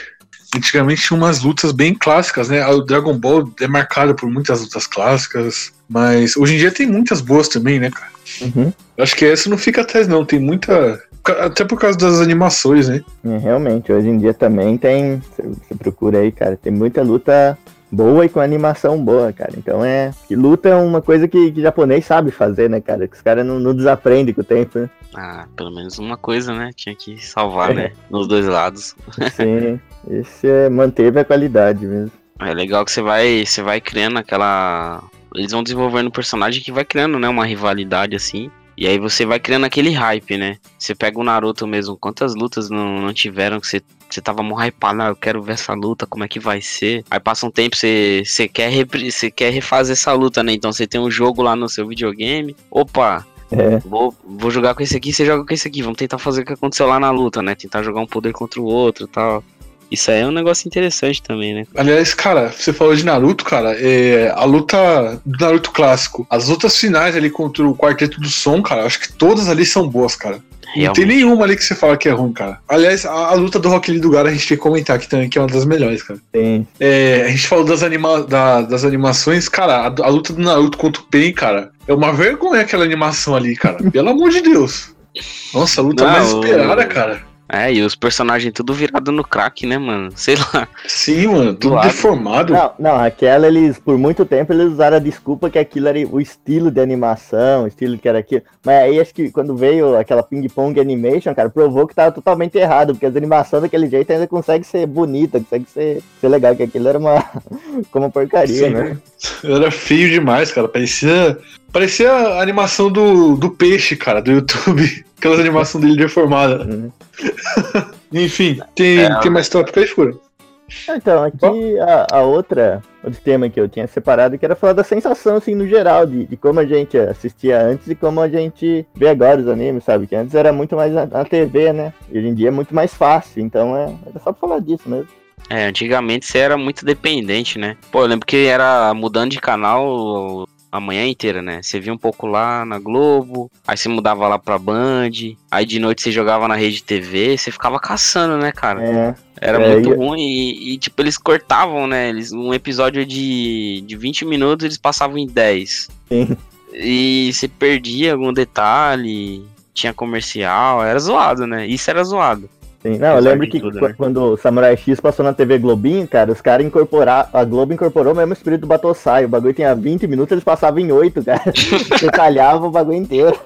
Antigamente tinha umas lutas bem clássicas, né? O Dragon Ball é marcado por muitas lutas clássicas, mas hoje em dia tem muitas boas também, né, cara? Uhum. Acho que essa não fica atrás, não. Tem muita. Até por causa das animações, né? É, realmente, hoje em dia também tem. Você procura aí, cara, tem muita luta boa e com animação boa, cara. Então é. Que luta é uma coisa que, que japonês sabe fazer, né, cara? Que os caras não, não desaprendem com o tempo, né? Ah, pelo menos uma coisa, né? Tinha que salvar, né? Nos dois lados. Sim. Esse é, manteve a qualidade mesmo. É legal que você vai, você vai criando aquela. Eles vão desenvolvendo um personagem que vai criando, né? Uma rivalidade assim. E aí você vai criando aquele hype, né? Você pega o Naruto mesmo, quantas lutas não, não tiveram que você, você tava mó hypado, ah, eu quero ver essa luta, como é que vai ser? Aí passa um tempo, você, você, quer, repri- você quer refazer essa luta, né? Então você tem um jogo lá no seu videogame. Opa, É. Vou, vou jogar com esse aqui, você joga com esse aqui. Vamos tentar fazer o que aconteceu lá na luta, né? Tentar jogar um poder contra o outro e tal. Isso aí é um negócio interessante também, né? Aliás, cara, você falou de Naruto, cara, é, a luta do Naruto clássico, as lutas finais ali contra o Quarteto do Som, cara, acho que todas ali são boas, cara. Não tem Realmente. nenhuma ali que você fala que é ruim, cara. Aliás, a, a luta do Rock Lee do Gara a gente tem que comentar aqui também, que é uma das melhores, cara. Tem. É, a gente falou das, anima da- das animações, cara, a, a luta do Naruto contra o Pain, cara, é uma vergonha aquela animação ali, cara. Pelo amor de Deus. Nossa, a luta Não, mais esperada, cara. É, e os personagens tudo virado no crack, né, mano? Sei lá. Sim, mano, tudo lado. deformado. Não, não, aquela eles, por muito tempo, eles usaram a desculpa que aquilo era o estilo de animação, o estilo que era aquilo. Mas aí acho que quando veio aquela ping-pong animation, cara, provou que tava totalmente errado, porque as animações daquele jeito ainda consegue ser bonita, consegue ser, ser legal, que aquilo era uma, como uma porcaria, Sim, né? Era feio demais, cara. Parecia. Parecia a animação do, do peixe, cara, do YouTube. Aquelas animações dele deformada. Uhum. Enfim, tem, É. tem mais tópico aí, Fura? Então, aqui a, a outra, outro tema que eu tinha separado, que era falar da sensação, assim, no geral, de, de como a gente assistia antes e como a gente vê agora os animes, sabe? Que antes era muito mais na, na TV, né? E hoje em dia é muito mais fácil, então é, era só pra falar disso mesmo. É, antigamente você era muito dependente, né? Pô, eu lembro que era mudando de canal a manhã inteira, né? Você via um pouco lá na Globo, aí você mudava lá pra Band, aí de noite você jogava na rede TV, você ficava caçando, né, cara? É, Era É, muito e- ruim e, e, tipo, eles cortavam, né? Eles, um episódio de, de 20 minutos eles passavam em 10. sim. E você perdia algum detalhe, tinha comercial, era zoado, né? Isso era zoado. Sim, não, eu lembro que tudo, né? quando o Samurai X passou na TV Globinho, cara, os caras incorporaram, a Globo incorporou o mesmo espírito do Batosai, o bagulho tinha 20 minutos, eles passavam em 8, cara, detalhava o bagulho inteiro.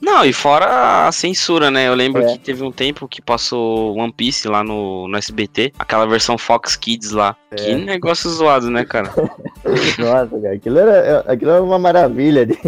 Não, e fora a censura, né? Eu lembro É. que teve um tempo que passou One Piece lá no, no SBT, aquela versão Fox Kids lá. É. Que negócio zoado, né, cara? Nossa, cara, aquilo era, aquilo era uma maravilha, de,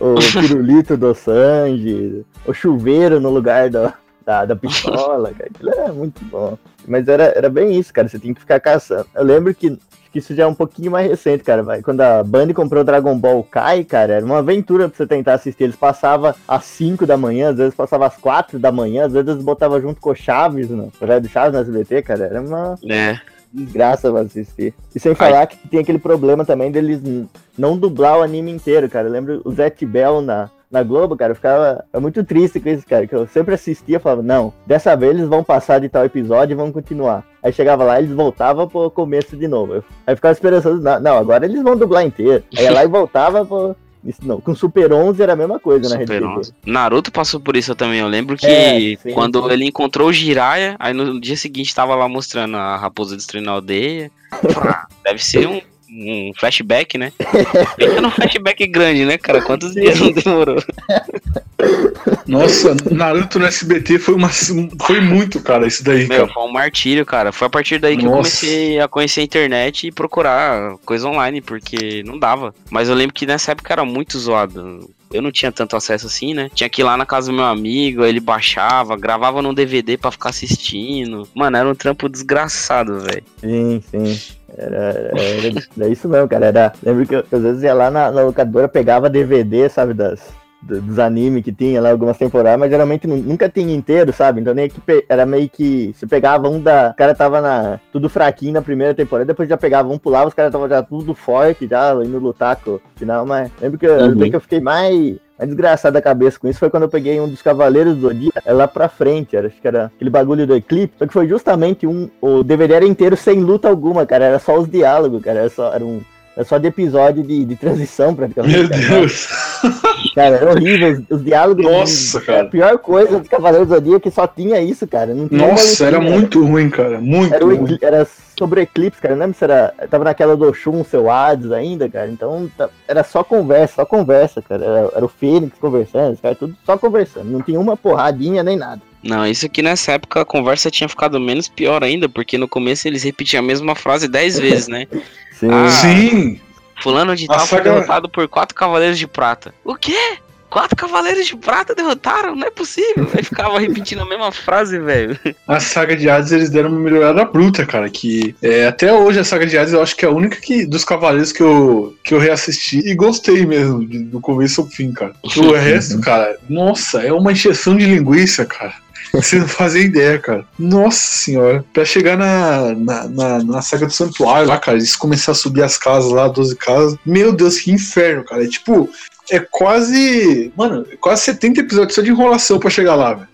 o pirulito do Sanji, o chuveiro no lugar da, da, da pistola, cara, aquilo era muito bom. Mas era, era bem isso, cara, você tinha que ficar caçando. Eu lembro que que isso já é um pouquinho mais recente, cara. vai. Quando a Band comprou Dragon Ball Kai, cara, era uma aventura pra você tentar assistir. Eles passavam às 5 da manhã, às vezes passavam às 4 da manhã, às vezes eles botavam junto com o Chaves, no horário do Chaves no SBT, cara. Era uma É. desgraça pra assistir. E sem falar que tem aquele problema também deles não dublar o anime inteiro, cara. Eu lembro o Zé Bell na, na Globo, cara, eu ficava eu muito triste com isso, cara. Que eu sempre assistia e falava, não, dessa vez eles vão passar de tal episódio e vão continuar. Aí chegava lá eles voltavam pro começo de novo. Eu, aí ficava esperando, não, não, agora eles vão dublar inteiro. Aí lá e voltava pro. Isso não, com Super 11 era a mesma coisa na Rede Super TV. 11. Naruto passou por isso também. Eu lembro que É, sim, quando sim. ele encontrou o Jiraiya, aí no dia seguinte tava lá mostrando a raposa destruindo a aldeia. Ah, Deve ser um, um flashback, né? Pensa num flashback grande, né, cara? Quantos dias não demorou? Nossa, Naruto no SBT foi, uma, foi muito, cara, isso daí, Meu, cara. foi um martírio, cara. Foi a partir daí que eu Nossa. comecei a conhecer a internet e procurar coisa online, porque não dava. Mas eu lembro que nessa época era muito zoado. Eu não tinha tanto acesso assim, né? Tinha que ir lá na casa do meu amigo, aí ele baixava, gravava num DVD pra ficar assistindo. Mano, era um trampo desgraçado, velho. Sim, sim. Era, era, era- isso mesmo, cara. Era, lembro que eu, às vezes ia lá na, na locadora, pegava DVD, sabe, das, dos animes que tinha lá, algumas temporadas, mas geralmente nu- nunca tinha inteiro, sabe? Então nem que era meio que. Você pegava um da. O cara tava na, tudo fraquinho na primeira temporada, depois já pegava um, pulava, os caras estavam já tudo forte, já indo lutar com o final, mas lembro que, eu- Uhum. lembro que eu fiquei mais. Mais desgraçado da cabeça com isso foi quando eu peguei um dos Cavaleiros do Zodíaco, é lá pra frente, era, acho que era aquele bagulho do Eclipse, só que foi justamente um, o DVD era inteiro sem luta alguma, cara, era só os diálogos, cara, era só, era um, era só de episódio de, de transição praticamente. Meu cara. Deus. Cara, era horrível, os, os diálogos. Nossa, era cara. A pior coisa dos Cavaleiros do Zodíaco é que só tinha isso, cara, não tinha Nossa, era muito ruim, cara. Muito Era, ruim. era sobre Eclipse, cara. Eu não lembro se era. Tava naquela do Oxum, seu Hades ainda, cara. Então tá- era só conversa, só conversa, cara. Era, era o Fênix conversando, os caras tudo só conversando. Não tinha uma porradinha nem nada. Não, isso aqui nessa época a conversa tinha ficado menos pior ainda, porque no começo eles repetiam a mesma frase dez vezes, né? Sim. Ah, Sim. Fulano de tal foi saga- derrotado por quatro cavaleiros de prata. O quê? Quatro cavaleiros de prata derrotaram? Não é possível. Aí ficava repetindo a mesma frase, velho. A saga de Hades eles deram uma melhorada bruta, cara. Que é, até hoje a saga de Hades eu acho que é a única que, dos cavaleiros que eu, que eu reassisti e gostei mesmo, de- do começo ao fim, cara. O resto, cara, nossa, é uma encheção de linguiça, cara. Você não fazia ideia, cara. Nossa senhora. Pra chegar na, na, na, na saga do santuário lá, cara, eles começaram a subir as casas lá, 12 casas. Meu Deus, que inferno, cara. É tipo, é quase. Mano, é quase 70 episódios só de enrolação pra chegar lá, velho.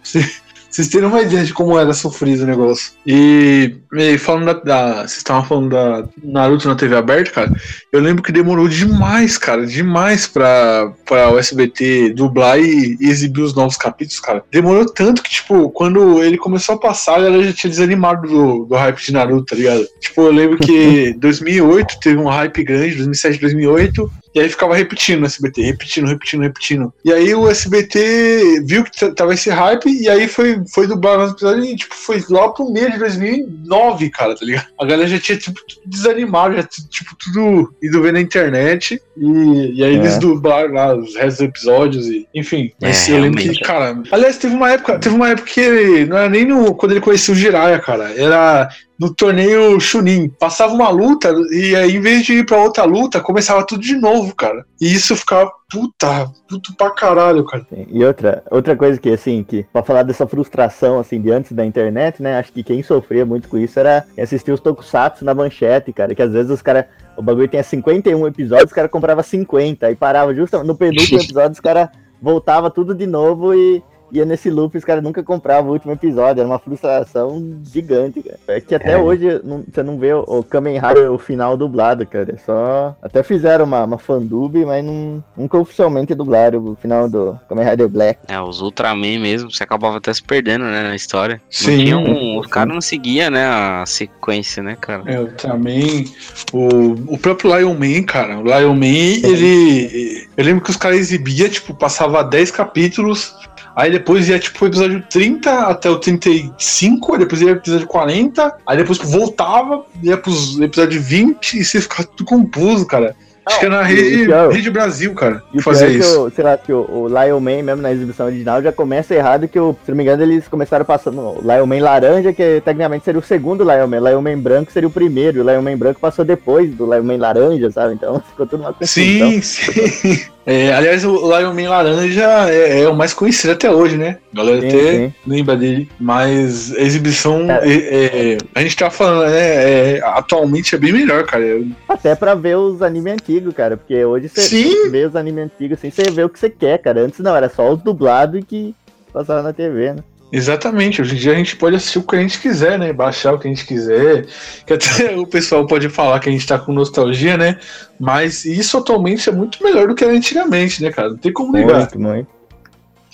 Vocês terem uma ideia de como era sofrido o negócio. E, e falando da, da- Vocês estavam falando da Naruto na TV aberta, cara. Eu lembro que demorou demais, cara. Demais pra, pra o SBT dublar e, e exibir os novos capítulos, cara. Demorou tanto que, tipo, quando ele começou a passar, a galera já tinha desanimado do, do hype de Naruto, tá ligado? Tipo, eu lembro que 2008 teve um hype grande, 2007, 2008. E aí ficava repetindo no SBT, repetindo, repetindo, repetindo. E aí o SBT viu que tava esse hype e aí foi, foi dublar nos episódios e tipo, foi lá pro meio de 2009, cara, tá ligado? A galera já tinha tipo, tudo desanimado, já tipo, tudo ido ver na internet. E, e aí É. eles dublaram lá os restos dos episódios e enfim. Mas É, eu lembro que, cara. Aliás, teve uma época, teve uma época que ele, não era nem no, quando ele conheceu o Jiraiya, cara. Era no torneio Chunin. Passava uma luta e aí, em vez de ir pra outra luta, começava tudo de novo, cara. E isso ficava, puta, puto pra caralho, cara. E outra, outra coisa que, assim, que pra falar dessa frustração, assim, de antes da internet, né? Acho que quem sofria muito com isso era assistir os tokusatsu na manchete, cara. Que às vezes os caras, o bagulho tinha 51 episódios, os caras compravam 50 aí parava justo no penúltimo episódio, os caras voltava tudo de novo e ia nesse loop, os caras nunca compravam o último episódio, era uma frustração gigante, cara. É que até É. hoje não- você não vê o, o Kamen Rider, o final dublado, cara. É só. Até fizeram uma, uma fandub, mas não, nunca oficialmente dublaram o final do Kamen Rider Black. É, os Ultraman mesmo, você acabava até se perdendo, né, na história. Sim. um, os caras não seguiam, né, a sequência, né, cara? É, eu também. O, o próprio Lion Man, cara. O Lion Man, ele. Eu lembro que os caras exibiam, tipo, passava 10 capítulos. Aí depois ia, tipo, o episódio 30 até o 35, aí depois ia pro episódio 40, aí depois voltava, ia pros episódio 20 e você ficava tudo confuso, cara. Acho que era na e o Rede, pior- Rede Brasil, cara, E que fazia é que, isso. o, sei lá, que o, o Lion Man, mesmo na exibição original, já começa errado que, o, se não me engano, eles começaram passando o Lion Man laranja, que tecnicamente seria o segundo Lion Man. Lion Man branco seria o primeiro, e o Lion Man branco passou depois do Lion Man laranja, sabe? Então ficou tudo uma confusão. Sim, sim. É, aliás, o Lion Man Laranja é, é o mais conhecido até hoje, né? A galera Sim, até sim. lembra dele. Mas a exibição, É. é, é, a gente tá falando, né? é, atualmente é bem melhor, cara. Até pra ver os animes antigos, cara. Porque hoje você vê os animes antigos assim, você vê o que você quer, cara. Antes não, era só os dublados que passavam na TV, né? Exatamente. Hoje em dia a gente pode assistir o que a gente quiser, né? Baixar o que a gente quiser. Que até o pessoal pode falar que a gente tá com nostalgia, né? Mas isso atualmente é muito melhor do que era antigamente, né, cara? Não tem como negar. Muito, muito.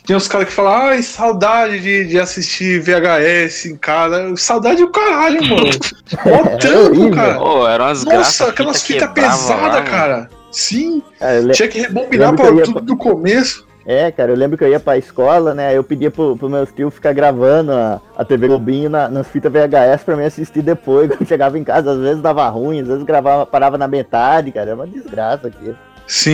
Tem os caras que falam, ai, saudade de, de assistir VHS em casa. Saudade do caralho, mano. Mó trampo, horrível. cara. Pô, eram as. Nossa, aquelas fitas pesadas, cara. Sim, É, tinha que rebobinar pra tudo do começo. É, cara, eu lembro que eu ia pra escola, né? aí Eu pedia pro, pro meus tios ficar gravando a, a TV Globinho na, nas fitas VHS pra mim assistir depois. Quando chegava em casa, às vezes dava ruim, às vezes gravava, parava na metade, cara. É uma desgraça aqui. Sim,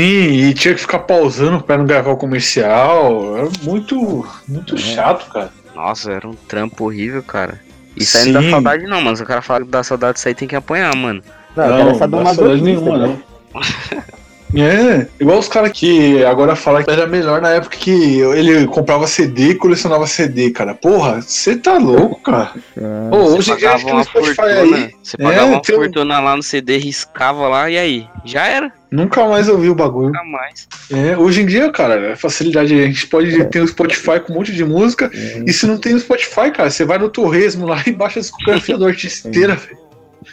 e tinha que ficar pausando pra não gravar o comercial. Era muito, muito É. chato, cara. Nossa, era um trampo horrível, cara. Isso aí não dá saudade não, mano. Se o cara fala que dá saudade disso aí, tem que apanhar, mano. Não, Não, não dá saudade nenhuma, né? não. É, igual os caras que agora falam que era melhor na época que ele comprava CD e colecionava CD, cara. Porra, você tá louco, cara. Ah, Pô, Você hoje pagava tem uma o Spotify fortuna. aí. Você pagava É, uma tem um- fortuna lá no CD, riscava lá e aí? Já era. Nunca mais ouvi o bagulho. Nunca mais. É, hoje em dia, cara, é facilidade. A gente pode ter o Spotify com um monte de música. Uhum. E se não tem o Spotify, cara, você vai no Torresmo lá e baixa a discografia do artista inteira, velho.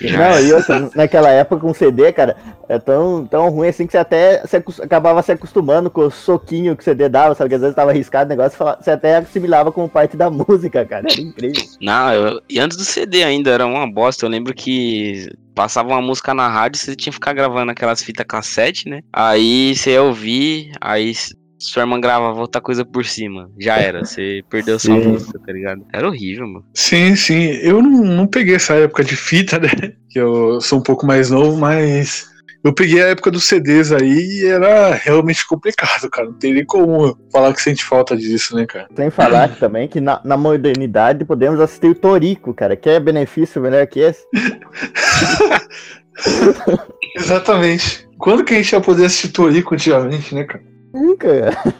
Não, e outra, naquela época com CD, cara, é tão, tão ruim assim que você até se acabava se acostumando com o soquinho que o CD dava, sabe? Que às vezes tava arriscado o negócio, você até assimilava como parte da música, cara. Era incrível. Não, eu- e antes do CD ainda era uma bosta. Eu lembro que passava uma música na rádio, você tinha que ficar gravando aquelas fitas cassete, né? Aí você ia ouvir, aí sua irmã gravava outra coisa por cima. Já era, você perdeu sua música, tá ligado? Era horrível, mano. Sim, sim. Eu não, não peguei essa época de fita, né? Que eu sou um pouco mais novo, mas eu peguei a época dos CDs aí e era realmente complicado, cara. Não tem nem como falar que sente falta disso, né, cara? Sem falar que também que na, na modernidade podemos assistir o Torico, cara. Quer benefício melhor que esse? Exatamente. Quando que a gente ia poder assistir Torico antigamente, né, cara? Nunca.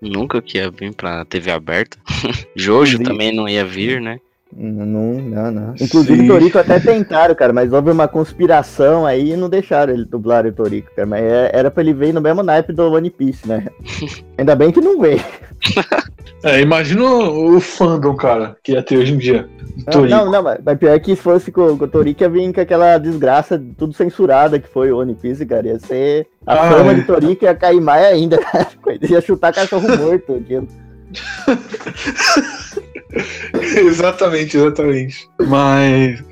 Nunca que ia vir pra TV aberta. Jojo também não ia vir, né? Não, não, não. Inclusive Sim. o Torico até tentaram, cara, mas houve uma conspiração aí e não deixaram ele dublar o Torico, cara. Mas é- era pra ele vir no mesmo naipe do One Piece, né? Ainda bem que não veio. É, imagina o, fandom, cara, que ia ter hoje em dia. Não, não, não, mas mas pior que se fosse com, com o Torico ia vir com aquela desgraça tudo censurada que foi o One Piece, cara. Ia ser. A fama de Torico ia cair mais ainda, cara. Ia chutar cachorro morto. aquilo. exatamente, exatamente. Mas.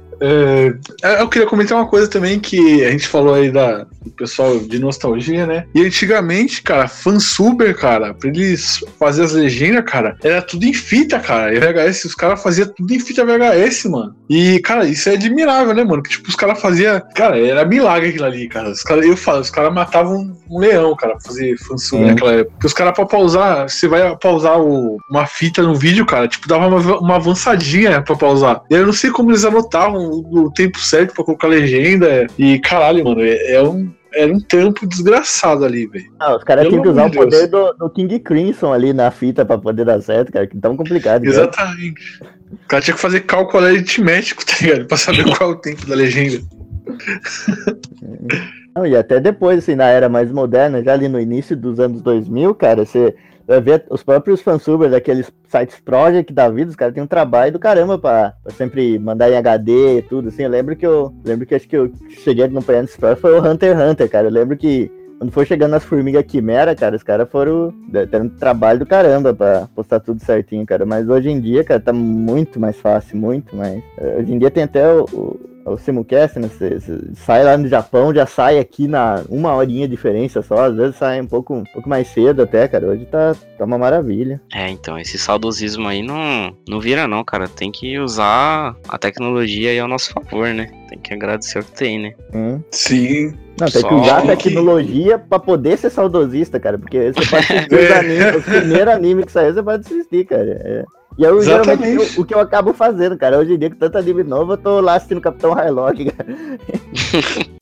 é, eu queria comentar uma coisa também que a gente falou aí da, o pessoal de nostalgia, né? E antigamente, cara, fansuber, cara, pra eles fazer as legendas, cara, era tudo em fita, cara. E VHS, os caras faziam tudo em fita VHS, mano. E, cara, isso é admirável, né, mano? Que, tipo, os caras faziam. Cara, era milagre aquilo ali, cara. Os cara eu falo, os caras matavam um leão, cara, pra fazer fansuber Sim. naquela época. Porque os caras, pra pausar, você vai pausar o- uma fita no vídeo, cara, tipo, dava uma, uma avançadinha pra pausar. E aí eu não sei como eles anotavam o, o tempo certo pra colocar legenda. E, caralho, mano, é, é um. Era um trampo desgraçado ali, velho. Ah, os caras tinham que usar o poder do, do King Crimson ali na fita pra poder dar certo, cara, que tão complicado. cara. Exatamente. O cara tinha que fazer cálculo aritmético, tá ligado? Pra saber qual é o tempo da legenda. Não, e até depois, assim, na era mais moderna, já ali no início dos anos 2000, cara, você vai ver os próprios fansubers daqueles sites project da vida, os caras têm um trabalho do caramba pra, pra sempre mandar em HD e tudo, assim. Eu lembro que eu lembro que acho que eu cheguei a acompanhando esse projeto foi o Hunter x Hunter, cara. Eu lembro que quando foi chegando nas formigas quimera, cara, os caras foram tendo trabalho do caramba pra postar tudo certinho, cara. Mas hoje em dia, cara, tá muito mais fácil, muito mais. Hoje em dia tem até o, o simulcast, né? Você, você sai lá no Japão, já sai aqui na uma horinha de diferença só, às vezes sai um pouco, um pouco mais cedo até, cara. Hoje tá, tá uma maravilha. É, então, esse saudosismo aí não, não vira não, cara. Tem que usar a tecnologia aí ao nosso favor, né? Tem que agradecer o que tem, né? Hum. Sim. Não, tem que Só usar a que- tecnologia pra poder ser saudosista, cara. Porque você pode assistir os, É. animes, os primeiros animes que saiu, você pode assistir, cara. É. E eu, geralmente, o, o que eu acabo fazendo, cara. Hoje em dia, com tanto anime novo, eu tô lá assistindo Capitão Harlock, cara.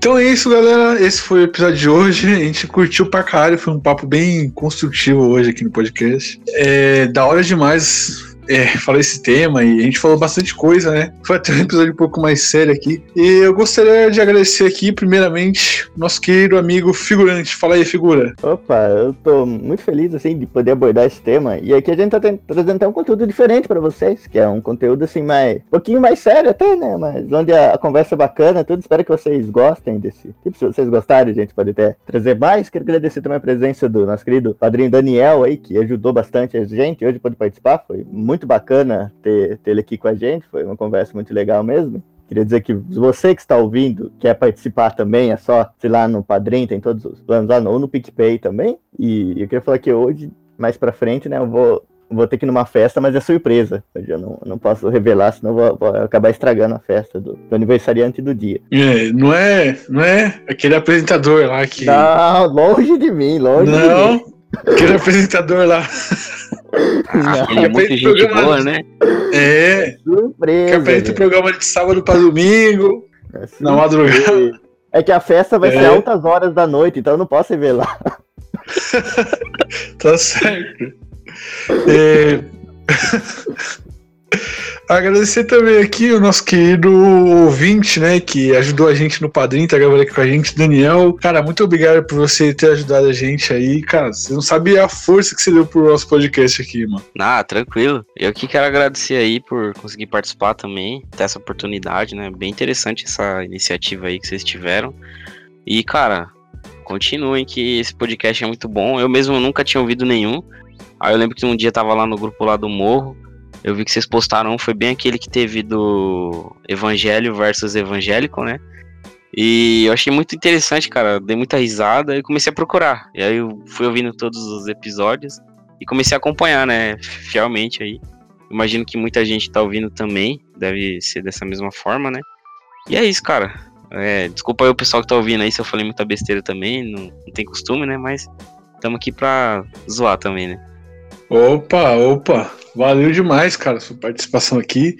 Então é isso, galera. Esse foi o episódio de hoje. A gente curtiu pra caralho. Foi um papo bem construtivo hoje aqui no podcast. É da hora demais é, falar esse tema e a gente falou bastante coisa, né? Foi até um episódio um pouco mais sério aqui. E eu gostaria de agradecer aqui, primeiramente, nosso querido amigo figurante. Fala aí, figura. Opa, eu tô muito feliz, assim, de poder abordar esse tema. E aqui a gente tá trazendo até um conteúdo diferente pra vocês, que é um conteúdo, assim, mais... Um pouquinho mais sério até, né? Mas onde a, a conversa é bacana, tudo. Espero que vocês gostem desse tipo. Se vocês gostarem, a gente pode até trazer mais. Quero agradecer também a presença do nosso querido padrinho Daniel aí, que ajudou bastante a gente. Hoje pode participar. Foi muito bacana ter, ter ele aqui com a gente. Foi uma conversa muito legal mesmo. Queria dizer que você que está ouvindo, quer participar também, é só, sei lá, no Padrim, tem todos os planos lá, ou no PicPay também. E eu queria falar que hoje, mais pra frente, né, eu vou, vou ter que ir numa festa, mas é surpresa. Eu não, não posso revelar, senão vou, vou acabar estragando a festa do, do aniversariante do dia. É, não é, não é aquele apresentador lá que. Não, longe de mim, longe de mim. Não, aquele apresentador lá. Ah, Aquele é muito gente boa, né? É, que Surpresa. apresenta o programa de sábado pra domingo, É na madrugada. É que a festa vai ser É. altas horas da noite, então eu não posso revelar. Tá certo. É, Agradecer também aqui o nosso querido ouvinte, né, que ajudou a gente no padrinho, tá gravando aqui com a gente, Daniel. Cara, muito obrigado por você ter ajudado a gente aí. Cara, você não sabe a força que você deu pro nosso podcast aqui, mano. Ah, tranquilo. Eu que quero agradecer aí por conseguir participar também, ter essa oportunidade, né? Bem interessante essa iniciativa aí que vocês tiveram. E, cara, continuem que esse podcast é muito bom. Eu mesmo nunca tinha ouvido nenhum. Aí eu lembro que um dia tava lá no grupo lá do Morro. Eu vi que vocês postaram, foi bem aquele que teve do Evangelho versus Evangélico, né? E eu achei muito interessante, cara. Dei muita risada e comecei a procurar. E aí eu fui ouvindo todos os episódios e comecei a acompanhar, né? Fielmente aí. Imagino que muita gente tá ouvindo também. Deve ser dessa mesma forma, né? E é isso, cara. É, desculpa aí o pessoal que tá ouvindo aí se eu falei muita besteira também. Não, não tem costume, né? Mas estamos aqui pra zoar também, né? Opa, opa. Valeu demais, cara, sua participação aqui.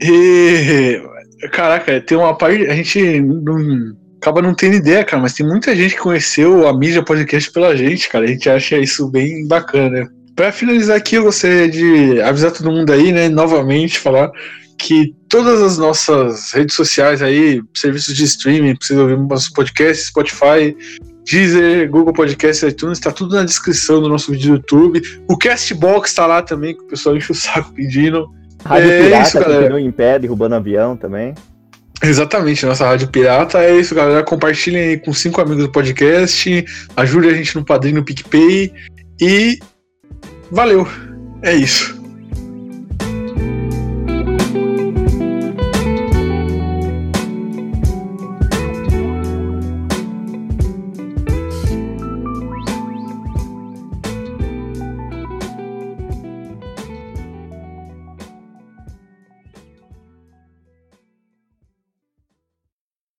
E. Caraca, tem uma parte. A gente não. Acaba não tendo ideia, cara, mas tem muita gente que conheceu a mídia podcast pela gente, cara. A gente acha isso bem bacana. né? Pra finalizar aqui, eu gostaria de avisar todo mundo aí, né, novamente, falar que todas as nossas redes sociais aí, serviços de streaming, pra vocês ouvirem nossos podcasts, Spotify, Deezer, Google Podcasts, iTunes, tá tudo na descrição do nosso vídeo do YouTube. O Castbox tá lá também, que o pessoal enche o saco pedindo. Rádio É Pirata isso, galera. em pé, derrubando avião também. Exatamente, nossa Rádio Pirata. É isso, galera. Compartilhem aí com cinco amigos do podcast. Ajude a gente no padrinho no PicPay. E valeu. É isso.